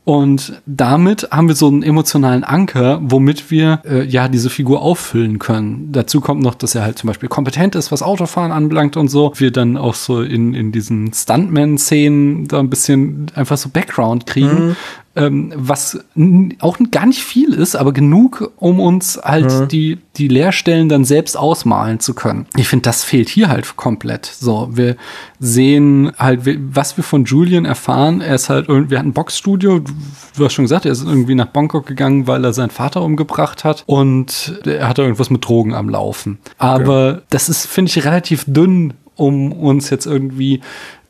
Und damit haben wir so einen emotionalen Anker, womit wir äh, ja diese Figur auffüllen können. Dazu kommt noch, dass er halt zum Beispiel kompetent ist, was Autofahren anbelangt und so. Wir dann auch so in, in diesen Stuntman-Szenen da ein bisschen einfach so Background kriegen. Mhm ähm, was auch gar nicht viel ist, aber genug, um uns halt mhm. die, die Leerstellen dann selbst ausmalen zu können. Ich finde, das fehlt hier halt komplett. So, wir sehen halt, was wir von Julian erfahren. Er ist halt irgendwie, hat ein Boxstudio. Du hast schon gesagt, er ist irgendwie nach Bangkok gegangen, weil er seinen Vater umgebracht hat und er hat irgendwas mit Drogen am Laufen. Aber okay. das ist, finde ich, relativ dünn um uns jetzt irgendwie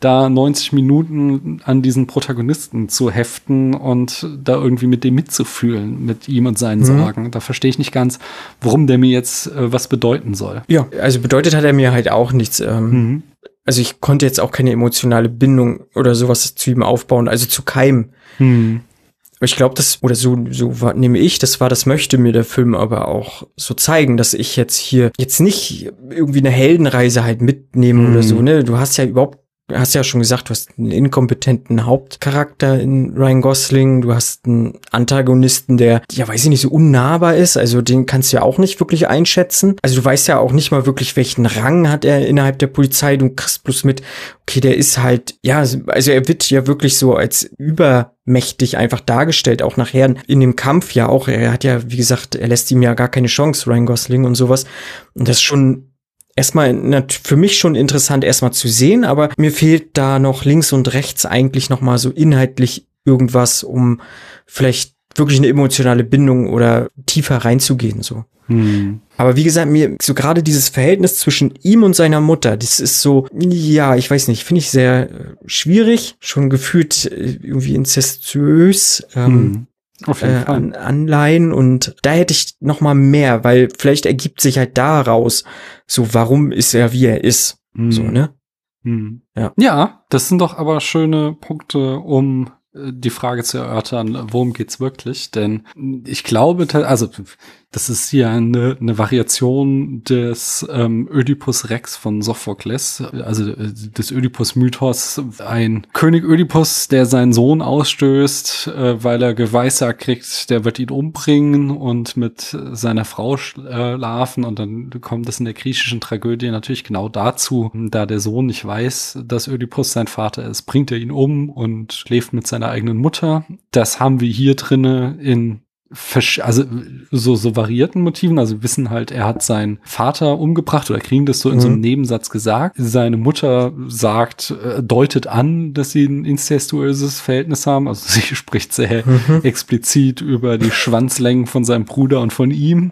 da 90 Minuten an diesen Protagonisten zu heften und da irgendwie mit dem mitzufühlen, mit ihm und seinen mhm. Sorgen. Da verstehe ich nicht ganz, warum der mir jetzt äh, was bedeuten soll. Ja, also bedeutet hat er mir halt auch nichts. Ähm, mhm. Also ich konnte jetzt auch keine emotionale Bindung oder sowas zu ihm aufbauen, also zu Keim. Mhm. Ich glaube, das, oder so, so war, nehme ich, das war, das möchte mir der Film aber auch so zeigen, dass ich jetzt hier jetzt nicht irgendwie eine Heldenreise halt mitnehme mm. oder so, ne? Du hast ja überhaupt hast ja schon gesagt, du hast einen inkompetenten Hauptcharakter in Ryan Gosling, du hast einen Antagonisten, der, ja, weiß ich nicht, so unnahbar ist, also den kannst du ja auch nicht wirklich einschätzen. Also du weißt ja auch nicht mal wirklich, welchen Rang hat er innerhalb der Polizei, du kriegst bloß mit, okay, der ist halt, ja, also er wird ja wirklich so als übermächtig einfach dargestellt, auch nachher in dem Kampf ja auch, er hat ja, wie gesagt, er lässt ihm ja gar keine Chance, Ryan Gosling und sowas. Und das ist schon erstmal für mich schon interessant erstmal zu sehen, aber mir fehlt da noch links und rechts eigentlich noch mal so inhaltlich irgendwas, um vielleicht wirklich eine emotionale Bindung oder tiefer reinzugehen so. Hm. Aber wie gesagt, mir so gerade dieses Verhältnis zwischen ihm und seiner Mutter, das ist so, ja, ich weiß nicht, finde ich sehr äh, schwierig, schon gefühlt äh, irgendwie incestuös. Ähm, hm. Äh. An, Anleihen und da hätte ich noch mal mehr, weil vielleicht ergibt sich halt daraus so, warum ist er wie er ist, mhm. so ne? Mhm. Ja. ja, das sind doch aber schöne Punkte, um äh, die Frage zu erörtern, worum geht's wirklich? Denn ich glaube, also das ist hier eine, eine Variation des ähm, Ödipus Rex von Sophokles, also äh, des Ödipus-Mythos. Ein König Ödipus, der seinen Sohn ausstößt, äh, weil er geweissagt kriegt, der wird ihn umbringen und mit seiner Frau schlafen. Und dann kommt es in der griechischen Tragödie natürlich genau dazu, da der Sohn nicht weiß, dass Ödipus sein Vater ist, bringt er ihn um und schläft mit seiner eigenen Mutter. Das haben wir hier drinne in also so, so variierten Motiven. Also wissen halt, er hat seinen Vater umgebracht oder kriegen das so in mhm. so einem mhm. Nebensatz gesagt. Seine Mutter sagt, äh, deutet an, dass sie ein incestuöses Verhältnis haben. Also sie spricht sehr mhm. explizit über die Schwanzlängen von seinem Bruder und von ihm.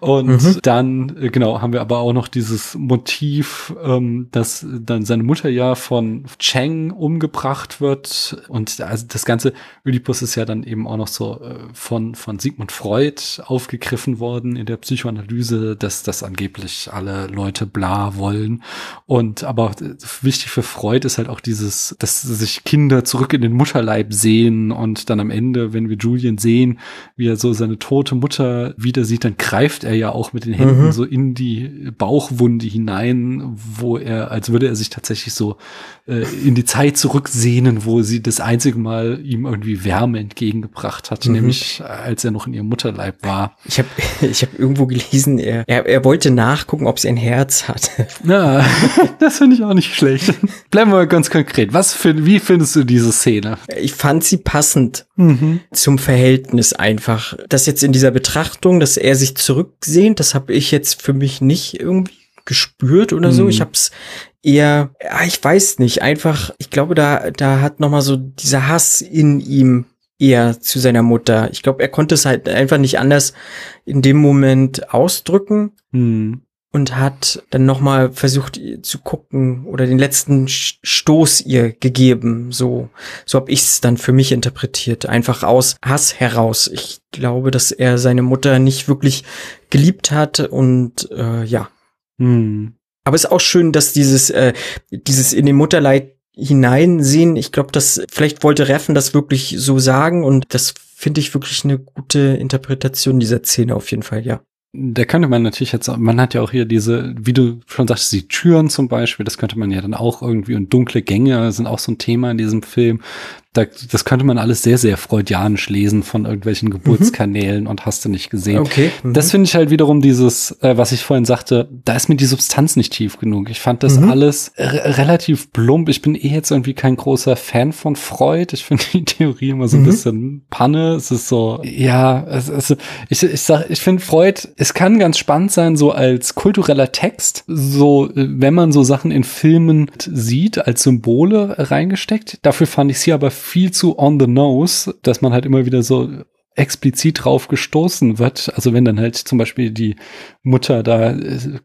Und mhm. dann, äh, genau, haben wir aber auch noch dieses Motiv, ähm, dass dann seine Mutter ja von Cheng umgebracht wird. Und also das ganze Oedipus ist ja dann eben auch noch so äh, von von Sigmund Freud aufgegriffen worden in der Psychoanalyse, dass das angeblich alle Leute bla wollen. Und aber wichtig für Freud ist halt auch dieses, dass sich Kinder zurück in den Mutterleib sehen und dann am Ende, wenn wir Julian sehen, wie er so seine tote Mutter wieder sieht, dann greift er ja auch mit den Händen mhm. so in die Bauchwunde hinein, wo er, als würde er sich tatsächlich so äh, in die Zeit zurücksehnen, wo sie das einzige Mal ihm irgendwie Wärme entgegengebracht hat, mhm. nämlich als als er noch in ihrem Mutterleib war. Ich habe ich hab irgendwo gelesen, er, er, er wollte nachgucken, ob sie ein Herz hat. Ja, das finde ich auch nicht schlecht. Bleiben wir ganz konkret. Was für, wie findest du diese Szene? Ich fand sie passend mhm. zum Verhältnis einfach. Das jetzt in dieser Betrachtung, dass er sich zurücksehnt, das habe ich jetzt für mich nicht irgendwie gespürt oder so. Mhm. Ich habe es eher, ja, ich weiß nicht, einfach, ich glaube, da, da hat noch mal so dieser Hass in ihm eher zu seiner Mutter. Ich glaube, er konnte es halt einfach nicht anders in dem Moment ausdrücken. Hm. Und hat dann nochmal versucht zu gucken oder den letzten Stoß ihr gegeben. So, so habe ich es dann für mich interpretiert. Einfach aus Hass heraus. Ich glaube, dass er seine Mutter nicht wirklich geliebt hat und äh, ja. Hm. Aber es ist auch schön, dass dieses, äh, dieses in den Mutterleid hineinsehen. Ich glaube, dass vielleicht wollte Reffen das wirklich so sagen und das finde ich wirklich eine gute Interpretation dieser Szene auf jeden Fall, ja. Da könnte man natürlich jetzt, man hat ja auch hier diese, wie du schon sagst, die Türen zum Beispiel, das könnte man ja dann auch irgendwie und dunkle Gänge sind auch so ein Thema in diesem Film da, das könnte man alles sehr, sehr freudianisch lesen von irgendwelchen Geburtskanälen mhm. und hast du nicht gesehen. Okay. Mhm. Das finde ich halt wiederum dieses, äh, was ich vorhin sagte, da ist mir die Substanz nicht tief genug. Ich fand das mhm. alles relativ plump. Ich bin eh jetzt irgendwie kein großer Fan von Freud. Ich finde die Theorie immer so ein mhm. bisschen Panne. Es ist so, ja, es, es, ich, ich sag, ich finde Freud, es kann ganz spannend sein, so als kultureller Text, so, wenn man so Sachen in Filmen sieht, als Symbole reingesteckt. Dafür fand ich sie aber viel zu on the nose, dass man halt immer wieder so explizit drauf gestoßen wird. Also wenn dann halt zum Beispiel die Mutter da äh,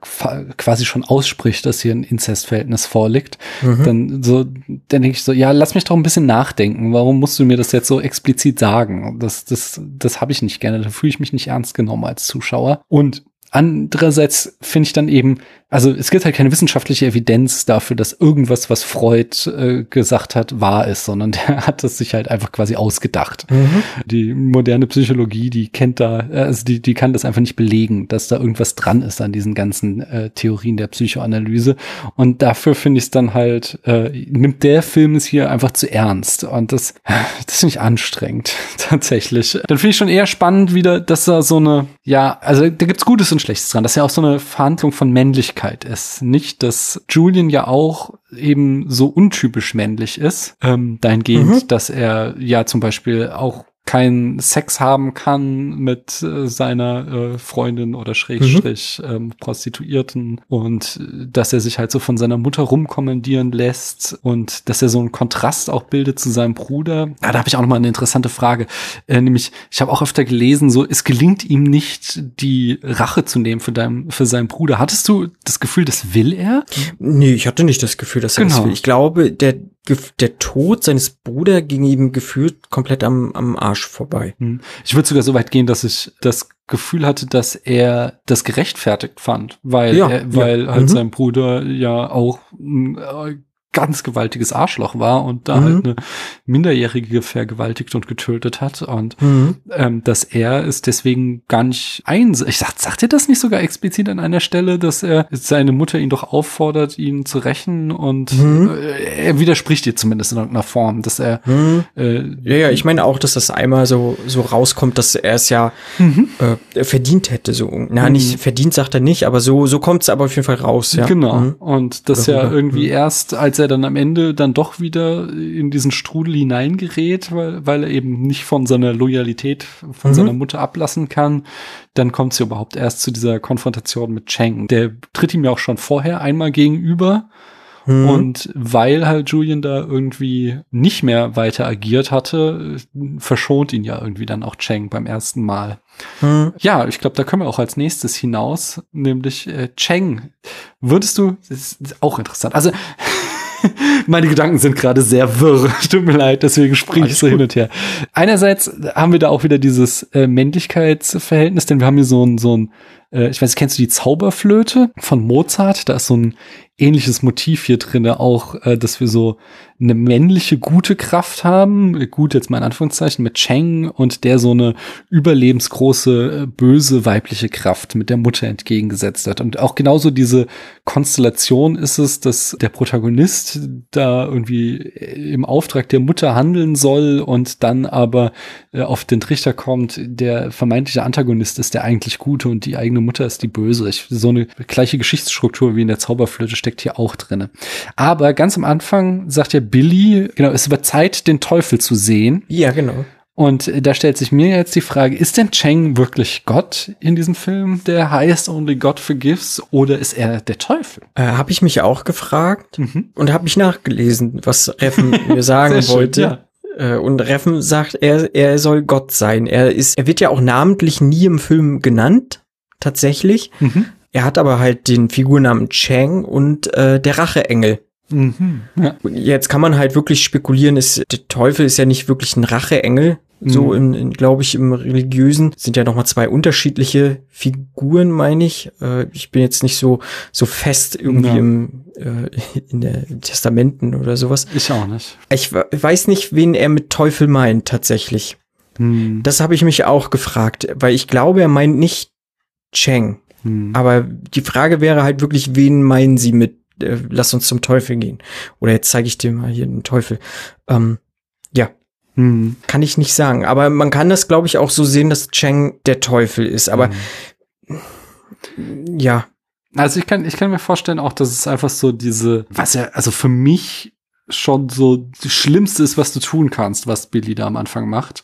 quasi schon ausspricht, dass hier ein Inzestverhältnis vorliegt, mhm. dann so, dann denke ich so, ja, lass mich doch ein bisschen nachdenken. Warum musst du mir das jetzt so explizit sagen? Das, das, das habe ich nicht gerne. Da fühle ich mich nicht ernst genommen als Zuschauer. Und Andererseits finde ich dann eben, also es gibt halt keine wissenschaftliche Evidenz dafür, dass irgendwas, was Freud äh, gesagt hat, wahr ist, sondern der hat es sich halt einfach quasi ausgedacht. Mhm. Die moderne Psychologie, die kennt da, äh, also die, die kann das einfach nicht belegen, dass da irgendwas dran ist an diesen ganzen äh, Theorien der Psychoanalyse. Und dafür finde ich es dann halt, äh, nimmt der Film es hier einfach zu ernst. Und das, das finde ich anstrengend, tatsächlich. Dann finde ich schon eher spannend wieder, dass da so eine, ja, also da gibt's Gutes und Schlechtes dran, dass ja auch so eine Verhandlung von Männlichkeit ist. Nicht, dass Julian ja auch eben so untypisch männlich ist, ähm, dahingehend, mhm. dass er ja zum Beispiel auch keinen Sex haben kann mit äh, seiner äh, Freundin oder Schrägstrich mhm. ähm, Prostituierten und äh, dass er sich halt so von seiner Mutter rumkommandieren lässt und dass er so einen Kontrast auch bildet zu seinem Bruder. Ja, da habe ich auch noch mal eine interessante Frage, äh, nämlich ich habe auch öfter gelesen, so es gelingt ihm nicht die Rache zu nehmen für deinem für seinen Bruder. Hattest du das Gefühl, das will er? Nee, ich hatte nicht das Gefühl, dass er genau. das will. Ich glaube, der der Tod seines Bruders ging ihm gefühlt komplett am, am Arsch vorbei. Hm. Ich würde sogar so weit gehen, dass ich das Gefühl hatte, dass er das gerechtfertigt fand, weil ja, er, weil ja. halt mhm. sein Bruder ja auch äh, ganz gewaltiges Arschloch war und da halt mhm. halt eine Minderjährige vergewaltigt und getötet hat und mhm. ähm, dass er es deswegen gar nicht einsieht. Ich sag, sagt er das nicht sogar explizit an einer Stelle, dass er seine Mutter ihn doch auffordert, ihn zu rächen und mhm. äh, er widerspricht ihr zumindest in irgendeiner Form, dass er mhm. äh, ja ja ich meine auch, dass das einmal so so rauskommt, dass er es ja mhm. äh, verdient hätte so na nicht mhm. verdient sagt er nicht, aber so so kommt es aber auf jeden Fall raus ja genau und das ja irgendwie erst als er dann am Ende dann doch wieder in diesen Strudel hineingerät, weil, weil er eben nicht von seiner Loyalität von mhm. seiner Mutter ablassen kann, dann kommt ja überhaupt erst zu dieser Konfrontation mit Cheng. Der tritt ihm ja auch schon vorher einmal gegenüber. Mhm. Und weil halt Julian da irgendwie nicht mehr weiter agiert hatte, verschont ihn ja irgendwie dann auch Cheng beim ersten Mal. Mhm. Ja, ich glaube, da können wir auch als nächstes hinaus, nämlich äh, Cheng. Würdest du, das ist auch interessant. Also Meine Gedanken sind gerade sehr wirr. Tut mir leid, deswegen springe ich so gut. hin und her. Einerseits haben wir da auch wieder dieses äh, Männlichkeitsverhältnis, denn wir haben hier so ein, so ein, äh, ich weiß, kennst du die Zauberflöte von Mozart? Da ist so ein ähnliches Motiv hier drinne auch, äh, dass wir so eine männliche gute Kraft haben, gut jetzt mal in Anführungszeichen mit Cheng und der so eine überlebensgroße äh, böse weibliche Kraft mit der Mutter entgegengesetzt hat und auch genauso diese Konstellation ist es, dass der Protagonist da irgendwie im Auftrag der Mutter handeln soll und dann aber äh, auf den Trichter kommt, der vermeintliche Antagonist ist der eigentlich gute und die eigene Mutter ist die böse. Ich, so eine gleiche Geschichtsstruktur wie in der Zauberflöte steckt hier auch drinne. Aber ganz am Anfang sagt ja Billy, genau, es wird Zeit, den Teufel zu sehen. Ja, genau. Und da stellt sich mir jetzt die Frage, ist denn Cheng wirklich Gott in diesem Film, der heißt Only God Forgives, oder ist er der Teufel? Äh, habe ich mich auch gefragt mhm. und habe mich nachgelesen, was Reffen mir sagen wollte. Schön, ja. Äh, und Reffen sagt, er, er soll Gott sein. Er ist, er wird ja auch namentlich nie im Film genannt, tatsächlich. Mhm. Er hat aber halt den Figurnamen Chang und äh, der Racheengel. Mhm. Ja. Jetzt kann man halt wirklich spekulieren, ist, der Teufel ist ja nicht wirklich ein Racheengel. So Mhm. in, in glaube ich, im Religiösen sind ja nochmal zwei unterschiedliche Figuren, meine ich. Äh, ich bin jetzt nicht so, so fest irgendwie Ja. im, äh, in der Testamenten oder sowas. Ich auch nicht. Ich we- weiß nicht, wen er mit Teufel meint, tatsächlich. Hm. Das habe ich mich auch gefragt, weil ich glaube, er meint nicht Cheng. Hm. Aber die Frage wäre halt wirklich, wen meinen sie mit, äh, lass uns zum Teufel gehen? Oder jetzt zeige ich dir mal hier den Teufel. Ähm, ja, Hm. kann ich nicht sagen. Aber man kann das, glaube ich, auch so sehen, dass Cheng der Teufel ist. Aber ja, Also ich kann, ich kann mir vorstellen auch, dass es einfach so diese, was ja, also für mich schon so das Schlimmste ist, was du tun kannst, was Billy da am Anfang macht.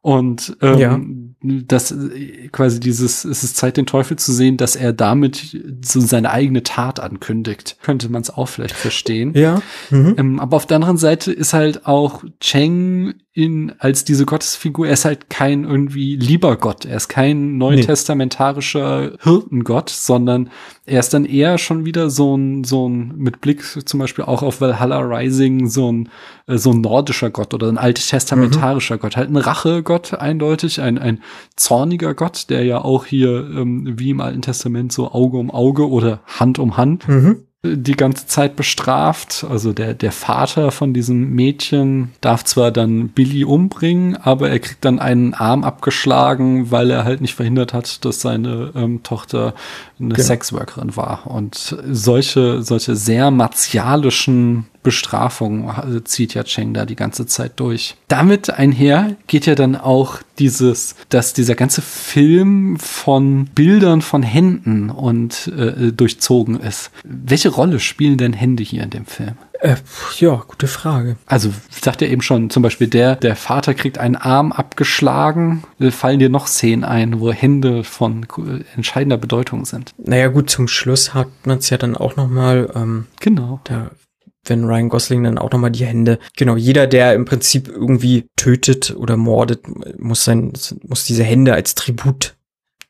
Und ähm, Ja. Das äh, quasi dieses, es ist Zeit, den Teufel zu sehen, dass er damit so seine eigene Tat ankündigt. Könnte man es auch vielleicht verstehen. ja. Mhm. Ähm, aber auf der anderen Seite ist halt auch Cheng in, als diese Gottesfigur, er ist halt kein irgendwie lieber Gott. Er ist kein neutestamentarischer Hirtengott, sondern er ist dann eher schon wieder so ein, so ein, mit Blick zum Beispiel auch auf Valhalla Rising, so ein, äh, so ein nordischer Gott oder ein alttestamentarischer Gott. Halt ein Rachegott eindeutig, ein, ein zorniger Gott, der ja auch hier, ähm, wie im Alten Testament, so Auge um Auge oder Hand um Hand Mhm. Die ganze Zeit bestraft. Also der, der Vater von diesem Mädchen darf zwar dann Billy umbringen, aber er kriegt dann einen Arm abgeschlagen, weil er halt nicht verhindert hat, dass seine ähm, Tochter eine Genau. Sexworkerin war. Und solche, solche sehr martialischen Bestrafungen äh, zieht ja Cheng da die ganze Zeit durch. Damit einher geht ja dann auch dieses, dass dieser ganze Film von Bildern von Händen und äh, durchzogen ist. Welche Rolle spielen denn Hände hier in dem Film? Äh, ja, gute Frage. Also sagt ja eben schon, zum Beispiel der, der Vater kriegt einen Arm abgeschlagen. Äh, Fallen dir noch Szenen ein, wo Hände von äh, entscheidender Bedeutung sind? Naja, gut, zum Schluss hat man es ja dann auch noch mal, ähm, Genau. da, wenn Ryan Gosling dann auch noch mal die Hände, genau, jeder, der im Prinzip irgendwie tötet oder mordet, muss sein, muss diese Hände als Tribut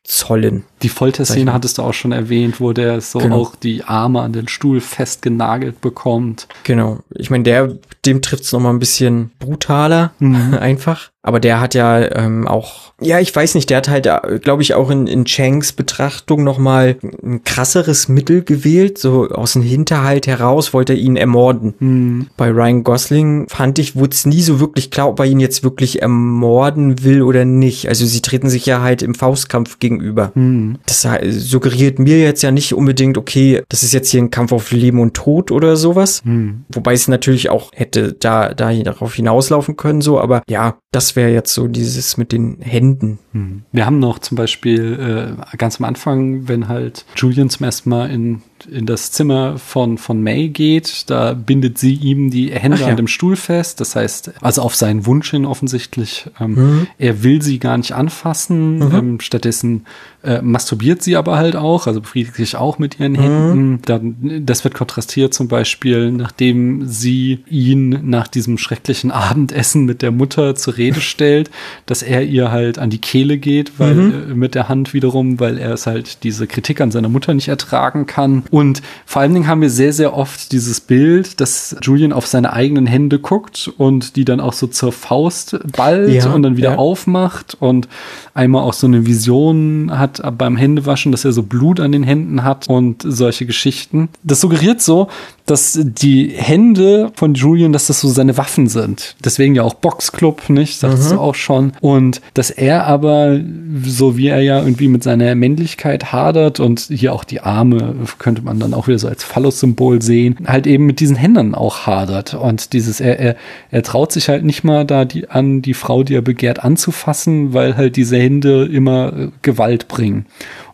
zollen. Die Folterszene hattest du auch schon erwähnt, wo der so Genau. auch die Arme an den Stuhl festgenagelt bekommt. Genau. Ich meine, der, dem trifft's noch mal ein bisschen brutaler, einfach. Aber der hat ja ähm, auch, ja, ich weiß nicht, der hat halt, glaube ich, auch in, in Changs Betrachtung noch mal ein krasseres Mittel gewählt. So aus dem Hinterhalt heraus wollte er ihn ermorden. Hm. Bei Ryan Gosling fand ich, wurde es nie so wirklich klar, ob er ihn jetzt wirklich ermorden will oder nicht. Also sie treten sich ja halt im Faustkampf gegenüber. Hm. Das äh, suggeriert mir jetzt ja nicht unbedingt, okay, das ist jetzt hier ein Kampf auf Leben und Tod oder sowas. Hm. Wobei es natürlich auch hätte da, da darauf hinauslaufen können, so, aber ja, das wäre jetzt so dieses mit den Händen. Hm. Wir haben noch zum Beispiel äh, ganz am Anfang, wenn halt Julian zum ersten Mal in, in das Zimmer von, von May geht, da bindet sie ihm die Hände ja. an dem Stuhl fest. Das heißt, also auf seinen Wunsch hin offensichtlich. Ähm, Mhm. Er will sie gar nicht anfassen. Ähm, stattdessen äh, masturbiert sie aber halt auch, also befriedigt sich auch mit ihren Händen. Dann, das wird kontrastiert zum Beispiel, nachdem sie ihn nach diesem schrecklichen Abendessen mit der Mutter zur Rede stellt, dass er ihr halt an die Kehle geht, weil äh, mit der Hand wiederum, weil er es halt diese Kritik an seiner Mutter nicht ertragen kann. Und vor allen Dingen haben wir sehr, sehr oft dieses Bild, dass Julian auf seine eigenen Hände guckt und die dann auch so zur Faust ballt Ja, und dann wieder ja. aufmacht und einmal auch so eine Vision hat beim Händewaschen, dass er so Blut an den Händen hat und solche Geschichten. Das suggeriert so, dass die Hände von Julian, dass das so seine Waffen sind. Deswegen ja auch Boxclub, nicht? Sagst du auch schon. Und dass er aber, so wie er ja irgendwie mit seiner Männlichkeit hadert und hier auch die Arme könnte man dann auch wieder so als Phallus-Symbol sehen, halt eben mit diesen Händen auch hadert. Und dieses, er, er, er traut sich halt nicht mal da die, an, die Frau, die er begehrt, anzufassen, weil halt diese Hände immer äh, Gewalt bringen.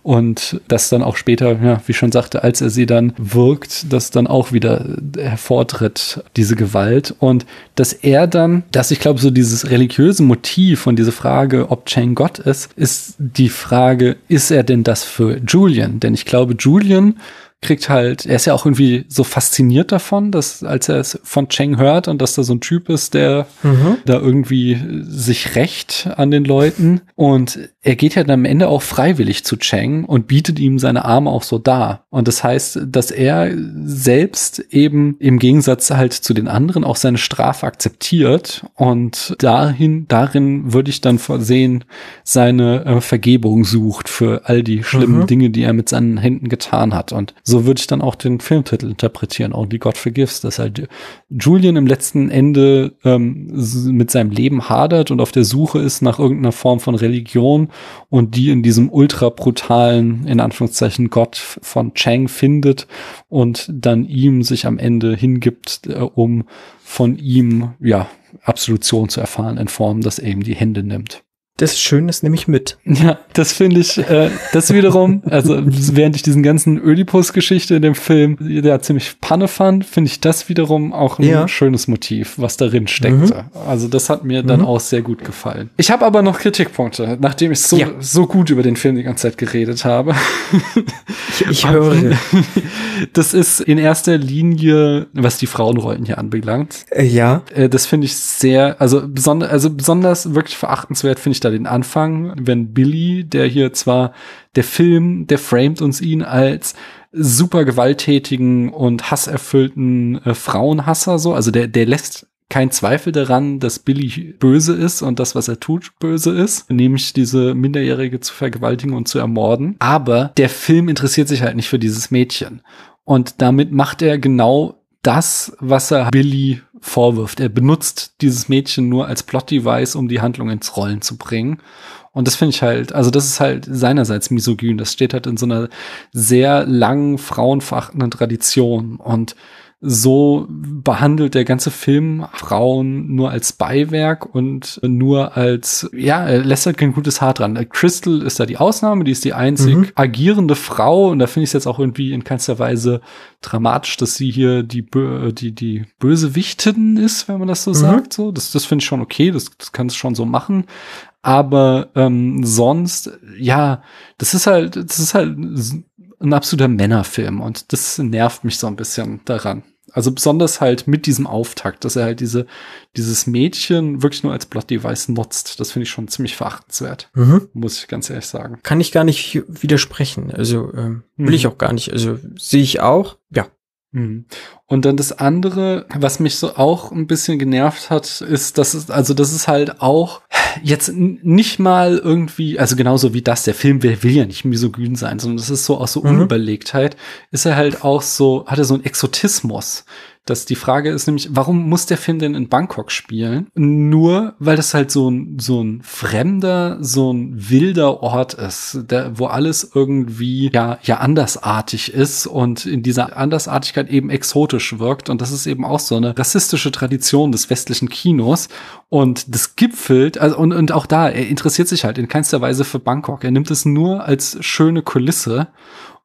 Und das dann auch später, ja, wie schon sagte, als er sie dann wirkt, dass dann auch wieder hervortritt, diese Gewalt. Und dass er dann, dass ich glaube, so dieses religiöse Motiv von dieser Frage, ob Chang Gott ist, ist die Frage, ist er denn das für Julian? Denn ich glaube, Julian kriegt halt, er ist ja auch irgendwie so fasziniert davon, dass als er es von Cheng hört und dass da so ein Typ ist, der mhm. da irgendwie sich rächt an den Leuten und er geht ja dann am Ende auch freiwillig zu Cheng und bietet ihm seine Arme auch so dar. Und das heißt, dass er selbst eben im Gegensatz halt zu den anderen auch seine Strafe akzeptiert und dahin, darin würde ich dann sehen, seine äh, Vergebung sucht für all die schlimmen mhm. Dinge, die er mit seinen Händen getan hat. Und so würde ich dann auch den Filmtitel interpretieren, Only God Forgives, dass halt Julian im letzten Ende ähm, mit seinem Leben hadert und auf der Suche ist nach irgendeiner Form von Religion und die in diesem ultra brutalen, in Anführungszeichen, Gott von Chang findet und dann ihm sich am Ende hingibt, äh, um von ihm, ja, Absolution zu erfahren in Form, dass er ihm die Hände nimmt das Schöne ist nämlich mit. Ja, das finde ich, äh, das wiederum, also während ich diesen ganzen Ödipus-Geschichte in dem Film ja ziemlich Panne fand, finde ich das wiederum auch ein ja. schönes Motiv, was darin steckte. Mhm. Also das hat mir dann mhm. auch sehr gut gefallen. Ich habe aber noch Kritikpunkte, nachdem ich so, ja. so gut über den Film die ganze Zeit geredet habe. Ich, ich höre. Das ist in erster Linie, was die Frauenrollen hier anbelangt. Äh, ja. Äh, das finde ich sehr, also besonders, also besonders wirklich verachtenswert finde ich da den Anfang, wenn Billy, der hier zwar der Film, der framet uns ihn als super gewalttätigen und hasserfüllten äh, Frauenhasser so, also der der lässt kein Zweifel daran, dass Billy böse ist und das, was er tut, böse ist, nämlich diese Minderjährige zu vergewaltigen und zu ermorden. Aber der Film interessiert sich halt nicht für dieses Mädchen. Und damit macht er genau das, was er Billy vorwirft. Er benutzt dieses Mädchen nur als Plot-Device, um die Handlung ins Rollen zu bringen. Und das finde ich halt, also das ist halt seinerseits misogyn. Das steht halt in so einer sehr langen, frauenverachtenden Tradition. Und so behandelt der ganze Film Frauen nur als Beiwerk und nur als, ja, er lässt halt kein gutes Haar dran. Crystal ist da die Ausnahme, die ist die einzig mhm. agierende Frau und da finde ich es jetzt auch irgendwie in keinster Weise dramatisch, dass sie hier die, die, die Bösewichtin ist, wenn man das so mhm. sagt. So, das, das finde ich schon okay, das, das kann es schon so machen. Aber ähm, sonst, ja, das ist halt, das ist halt ein absoluter Männerfilm und das nervt mich so ein bisschen daran. Also besonders halt mit diesem Auftakt, dass er halt diese, dieses Mädchen wirklich nur als Plot-Device nutzt. Das finde ich schon ziemlich verachtenswert. Mhm. Muss ich ganz ehrlich sagen. Kann ich gar nicht widersprechen. Also ähm, will mhm. ich auch gar nicht. Also sehe ich auch. Ja, Mhm. Und dann das andere, was mich so auch ein bisschen genervt hat, ist, dass es, also das ist halt auch jetzt nicht mal irgendwie, also genauso wie das, der Film will, will ja nicht misogyn sein, sondern das ist so aus so mhm. Unüberlegtheit, ist er halt auch so, hat er so einen Exotismus dass die Frage ist nämlich, warum muss der Film denn in Bangkok spielen? Nur, weil das halt so ein, so ein fremder, so ein wilder Ort ist, der, wo alles irgendwie ja, ja andersartig ist und in dieser Andersartigkeit eben exotisch wirkt. Und das ist eben auch so eine rassistische Tradition des westlichen Kinos. Und das gipfelt, also, und, und auch da, er interessiert sich halt in keinster Weise für Bangkok. Er nimmt es nur als schöne Kulisse.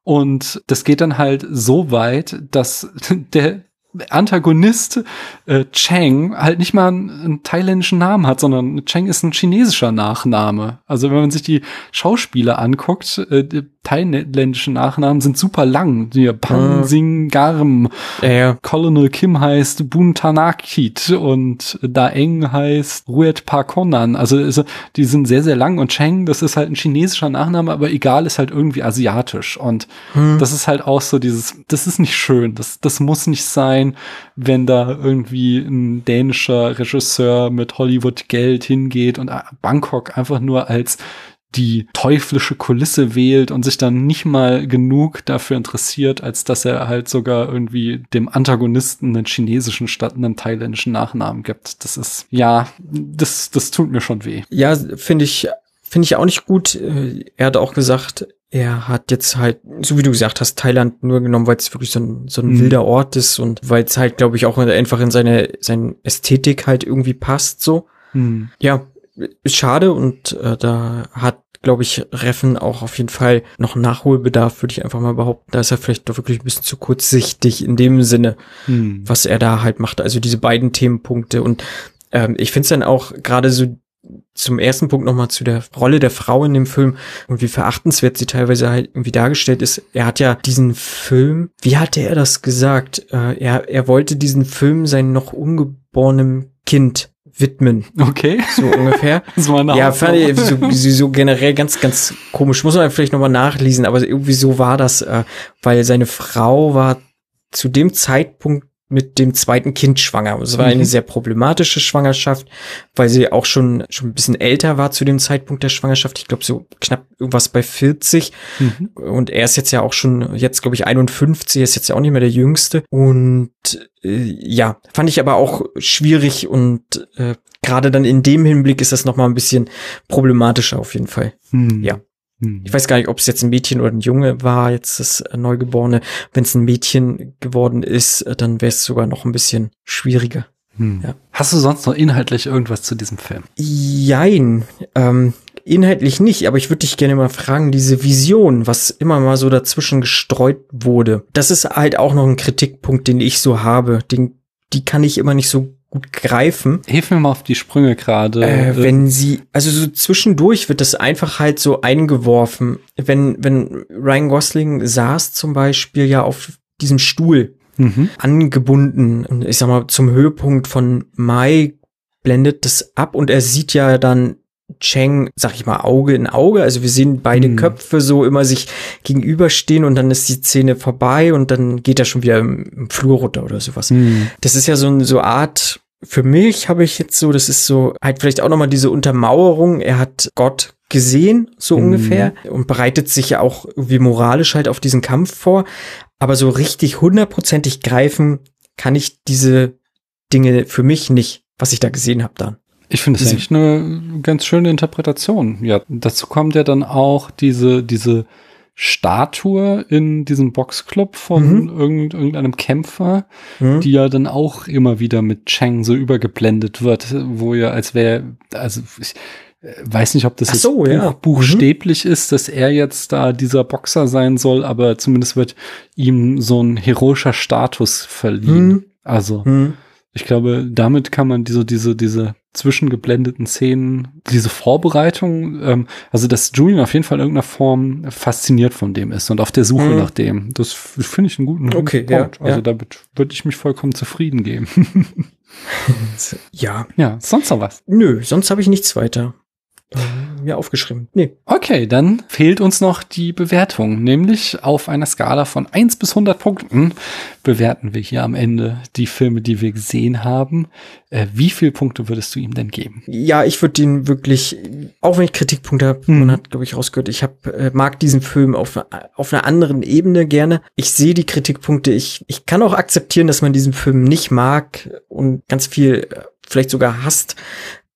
Und das geht dann halt so weit, dass der, Antagonist äh, Cheng halt nicht mal einen, einen, thailändischen Namen hat, sondern Cheng ist ein chinesischer Nachname. Also wenn man sich die Schauspieler anguckt, äh, thailändischen Nachnamen sind super lang. Die Pan Sing Garm, ja, ja. Colonel Kim heißt Bun Tanakit und Daeng heißt Ruet Pakonan. Also, also die sind sehr, sehr lang und Cheng, das ist halt ein chinesischer Nachname, aber egal, ist halt irgendwie asiatisch. Und hm. das ist halt auch so dieses, das ist nicht schön, das, das muss nicht sein sein, wenn da irgendwie ein dänischer Regisseur mit Hollywood-Geld hingeht und Bangkok einfach nur als die teuflische Kulisse wählt und sich dann nicht mal genug dafür interessiert, als dass er halt sogar irgendwie dem Antagonisten einen chinesischen statt einen thailändischen Nachnamen gibt. Das ist, ja, das, das tut mir schon weh. Ja, finde ich, finde ich auch nicht gut. Er hat auch gesagt, er hat jetzt halt, so wie du gesagt hast, Thailand nur genommen, weil es wirklich so ein, so ein mhm. wilder Ort ist und weil es halt, glaube ich, auch einfach in seine, seine Ästhetik halt irgendwie passt, so. Mhm. Ja, ist schade und äh, da hat, glaube ich, Reffen auch auf jeden Fall noch Nachholbedarf, würde ich einfach mal behaupten. Da ist er vielleicht doch wirklich ein bisschen zu kurzsichtig in dem Sinne, mhm. was er da halt macht. Also diese beiden Themenpunkte und ähm, ich finde es dann auch gerade so zum ersten Punkt nochmal zu der Rolle der Frau in dem Film und wie verachtenswert sie teilweise halt irgendwie dargestellt ist. Er hat ja diesen Film, wie hatte er das gesagt? Äh, er, er wollte diesen Film sein noch ungeborenem Kind widmen. Okay. So ungefähr. Das war ja, fand ich so, so, so generell ganz, ganz komisch. Muss man vielleicht nochmal nachlesen, aber irgendwie so war das, äh, weil seine Frau war zu dem Zeitpunkt mit dem zweiten Kind schwanger. Es war Mhm. eine sehr problematische Schwangerschaft, weil sie auch schon schon ein bisschen älter war zu dem Zeitpunkt der Schwangerschaft. Ich glaube so knapp irgendwas bei 40 Mhm. und er ist jetzt ja auch schon jetzt glaube ich 51, ist jetzt ja auch nicht mehr der jüngste und äh, ja, fand ich aber auch schwierig und äh, gerade dann in dem Hinblick ist das noch mal ein bisschen problematischer auf jeden Fall. Hm. Ja. Hm. Ich weiß gar nicht, ob es jetzt ein Mädchen oder ein Junge war, jetzt das äh, Neugeborene. Wenn es ein Mädchen geworden ist, äh, dann wäre es sogar noch ein bisschen schwieriger. Hm. Ja. Hast du sonst noch inhaltlich irgendwas zu diesem Film? Jein, ähm, inhaltlich nicht, aber ich würde dich gerne mal fragen, diese Vision, was immer mal so dazwischen gestreut wurde, das ist halt auch noch ein Kritikpunkt, den ich so habe. Den, die kann ich immer nicht so gut greifen. Hilf mir mal auf die Sprünge gerade. Äh, wenn sie, also so zwischendurch wird das einfach halt so eingeworfen. Wenn, wenn Ryan Gosling saß zum Beispiel ja auf diesem Stuhl Mhm. angebunden und ich sag mal zum Höhepunkt von Mai blendet das ab und er sieht ja dann Cheng, sag ich mal, Auge in Auge. Also wir sehen beide Hm. Köpfe so immer sich gegenüberstehen und dann ist die Szene vorbei und dann geht er schon wieder im, im Flur runter oder sowas. Hm. Das ist ja so eine so Art, für mich habe ich jetzt so, das ist so halt vielleicht auch nochmal diese Untermauerung. Er hat Gott gesehen, so Mhm. ungefähr, und bereitet sich ja auch irgendwie moralisch halt auf diesen Kampf vor. Aber so richtig hundertprozentig greifen kann ich diese Dinge für mich nicht, was ich da gesehen habe dann. Ich finde das eigentlich eine ganz schöne Interpretation. Ja, dazu kommt ja dann auch diese, diese Statue in diesem Boxclub von Mhm. irgend, irgendeinem Kämpfer, Hm? die ja dann auch immer wieder mit Cheng so übergeblendet wird, wo ja als wäre, also ich äh, weiß nicht, ob das jetzt so, buch, ja. buchstäblich ist, dass er jetzt da dieser Boxer sein soll, aber zumindest wird ihm so ein heroischer Status verliehen. Hm? Also Hm? ich glaube, damit kann man diese, diese, diese zwischengeblendeten Szenen, diese Vorbereitung, ähm, also dass Julian auf jeden Fall in irgendeiner Form fasziniert von dem ist und auf der Suche Mhm. nach dem. Das finde ich einen guten Okay, Punkt. ja, also ja. damit würde ich mich vollkommen zufrieden geben. Ja, ja, sonst noch was? nö, sonst habe ich nichts weiter mir aufgeschrieben. Nee. Okay, dann fehlt uns noch die Bewertung, nämlich auf einer Skala von 1 bis 100 Punkten bewerten wir hier am Ende die Filme, die wir gesehen haben. Äh, wie viele Punkte würdest du ihm denn geben? Ja, ich würde den wirklich, auch wenn ich Kritikpunkte habe, Mhm. man hat, glaube ich, rausgehört, ich hab, äh, mag diesen Film auf, auf einer anderen Ebene gerne. Ich sehe die Kritikpunkte, ich, ich kann auch akzeptieren, dass man diesen Film nicht mag und ganz viel äh, vielleicht sogar hasst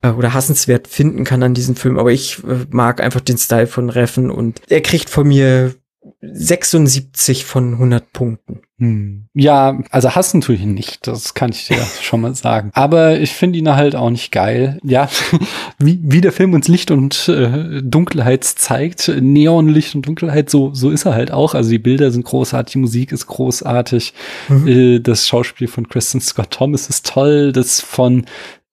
oder hassenswert finden kann an diesem Film, aber ich äh, mag einfach den Style von Reffen und er kriegt von mir 76 von 100 Punkten. Hm. Ja, also hassen tue ich ihn nicht, das kann ich dir schon mal sagen. Aber ich finde ihn halt auch nicht geil. Ja, wie, wie der Film uns Licht und äh, Dunkelheit zeigt, Neonlicht und Dunkelheit, so, so ist er halt auch. Also die Bilder sind großartig, die Musik ist großartig, Mhm. äh, das Schauspiel von Kristen Scott Thomas ist toll, das von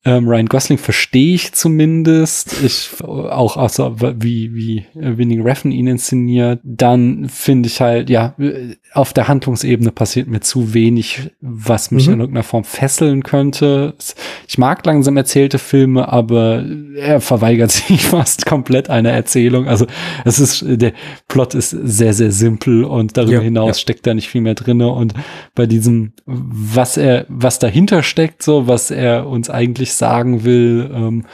ähm, Ryan Gosling verstehe ich zumindest. Ich auch außer wie wie äh, Winning Refn ihn inszeniert. Dann finde ich halt ja auf der Handlungsebene passiert mir zu wenig, was mich Mhm. in irgendeiner Form fesseln könnte. Ich mag langsam erzählte Filme, aber er verweigert sich fast komplett einer Erzählung. Also es ist der Plot ist sehr sehr simpel und darüber Ja, hinaus ja. steckt da nicht viel mehr drinne und bei diesem was er was dahinter steckt so was er uns eigentlich sagen will ähm,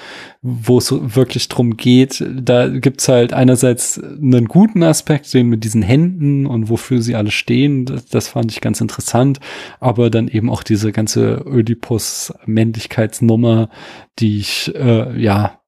wo es wirklich drum geht da gibt's halt einerseits einen guten Aspekt den mit diesen Händen und wofür sie alle stehen das, das fand ich ganz interessant aber dann eben auch diese ganze Ödipus Männlichkeitsnummer die ich äh, ja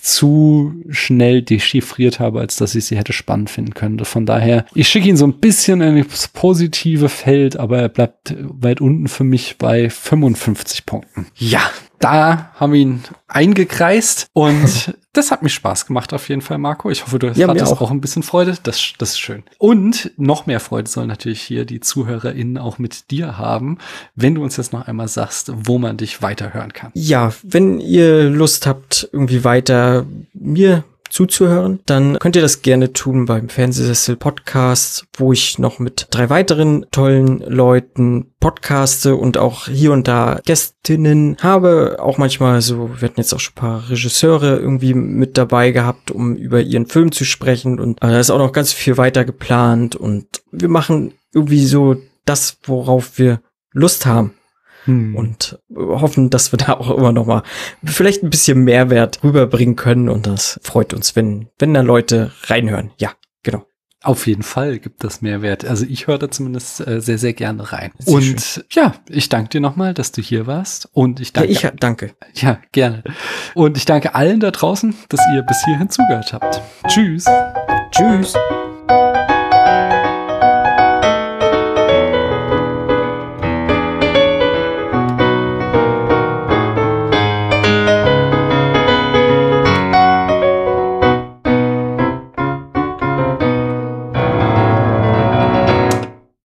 zu schnell dechiffriert habe, als dass ich sie hätte spannend finden können. Von daher, ich schicke ihn so ein bisschen in das positive Feld, aber er bleibt weit unten für mich bei 55 Punkten. Ja, da haben wir ihn eingekreist und das hat mich Spaß gemacht auf jeden Fall, Marco. Ich hoffe, du Ja, mir hattest auch. auch. ein bisschen Freude. Das, das ist schön. Und noch mehr Freude sollen natürlich hier die ZuhörerInnen auch mit dir haben, wenn du uns jetzt noch einmal sagst, wo man dich weiterhören kann. Ja, wenn ihr Lust habt, irgendwie weiter mir zuzuhören, dann könnt ihr das gerne tun beim Fernsehsessel Podcast, wo ich noch mit drei weiteren tollen Leuten podcaste und auch hier und da Gästinnen habe. Auch manchmal so, wir hatten jetzt auch schon ein paar Regisseure irgendwie mit dabei gehabt, um über ihren Film zu sprechen und äh, da ist auch noch ganz viel weiter geplant und wir machen irgendwie so das, worauf wir Lust haben Hm. und hoffen, dass wir da auch immer noch mal vielleicht ein bisschen Mehrwert rüberbringen können und das freut uns, wenn wenn da Leute reinhören. Ja, genau. Auf jeden Fall gibt das Mehrwert. Also ich höre da zumindest äh, sehr, sehr gerne rein. Sehr und ja, ich danke dir nochmal, dass du hier warst. Und ich danke, ja, ich danke. ja, gerne. Und ich danke allen da draußen, dass ihr bis hierhin zugehört habt. Tschüss. Tschüss.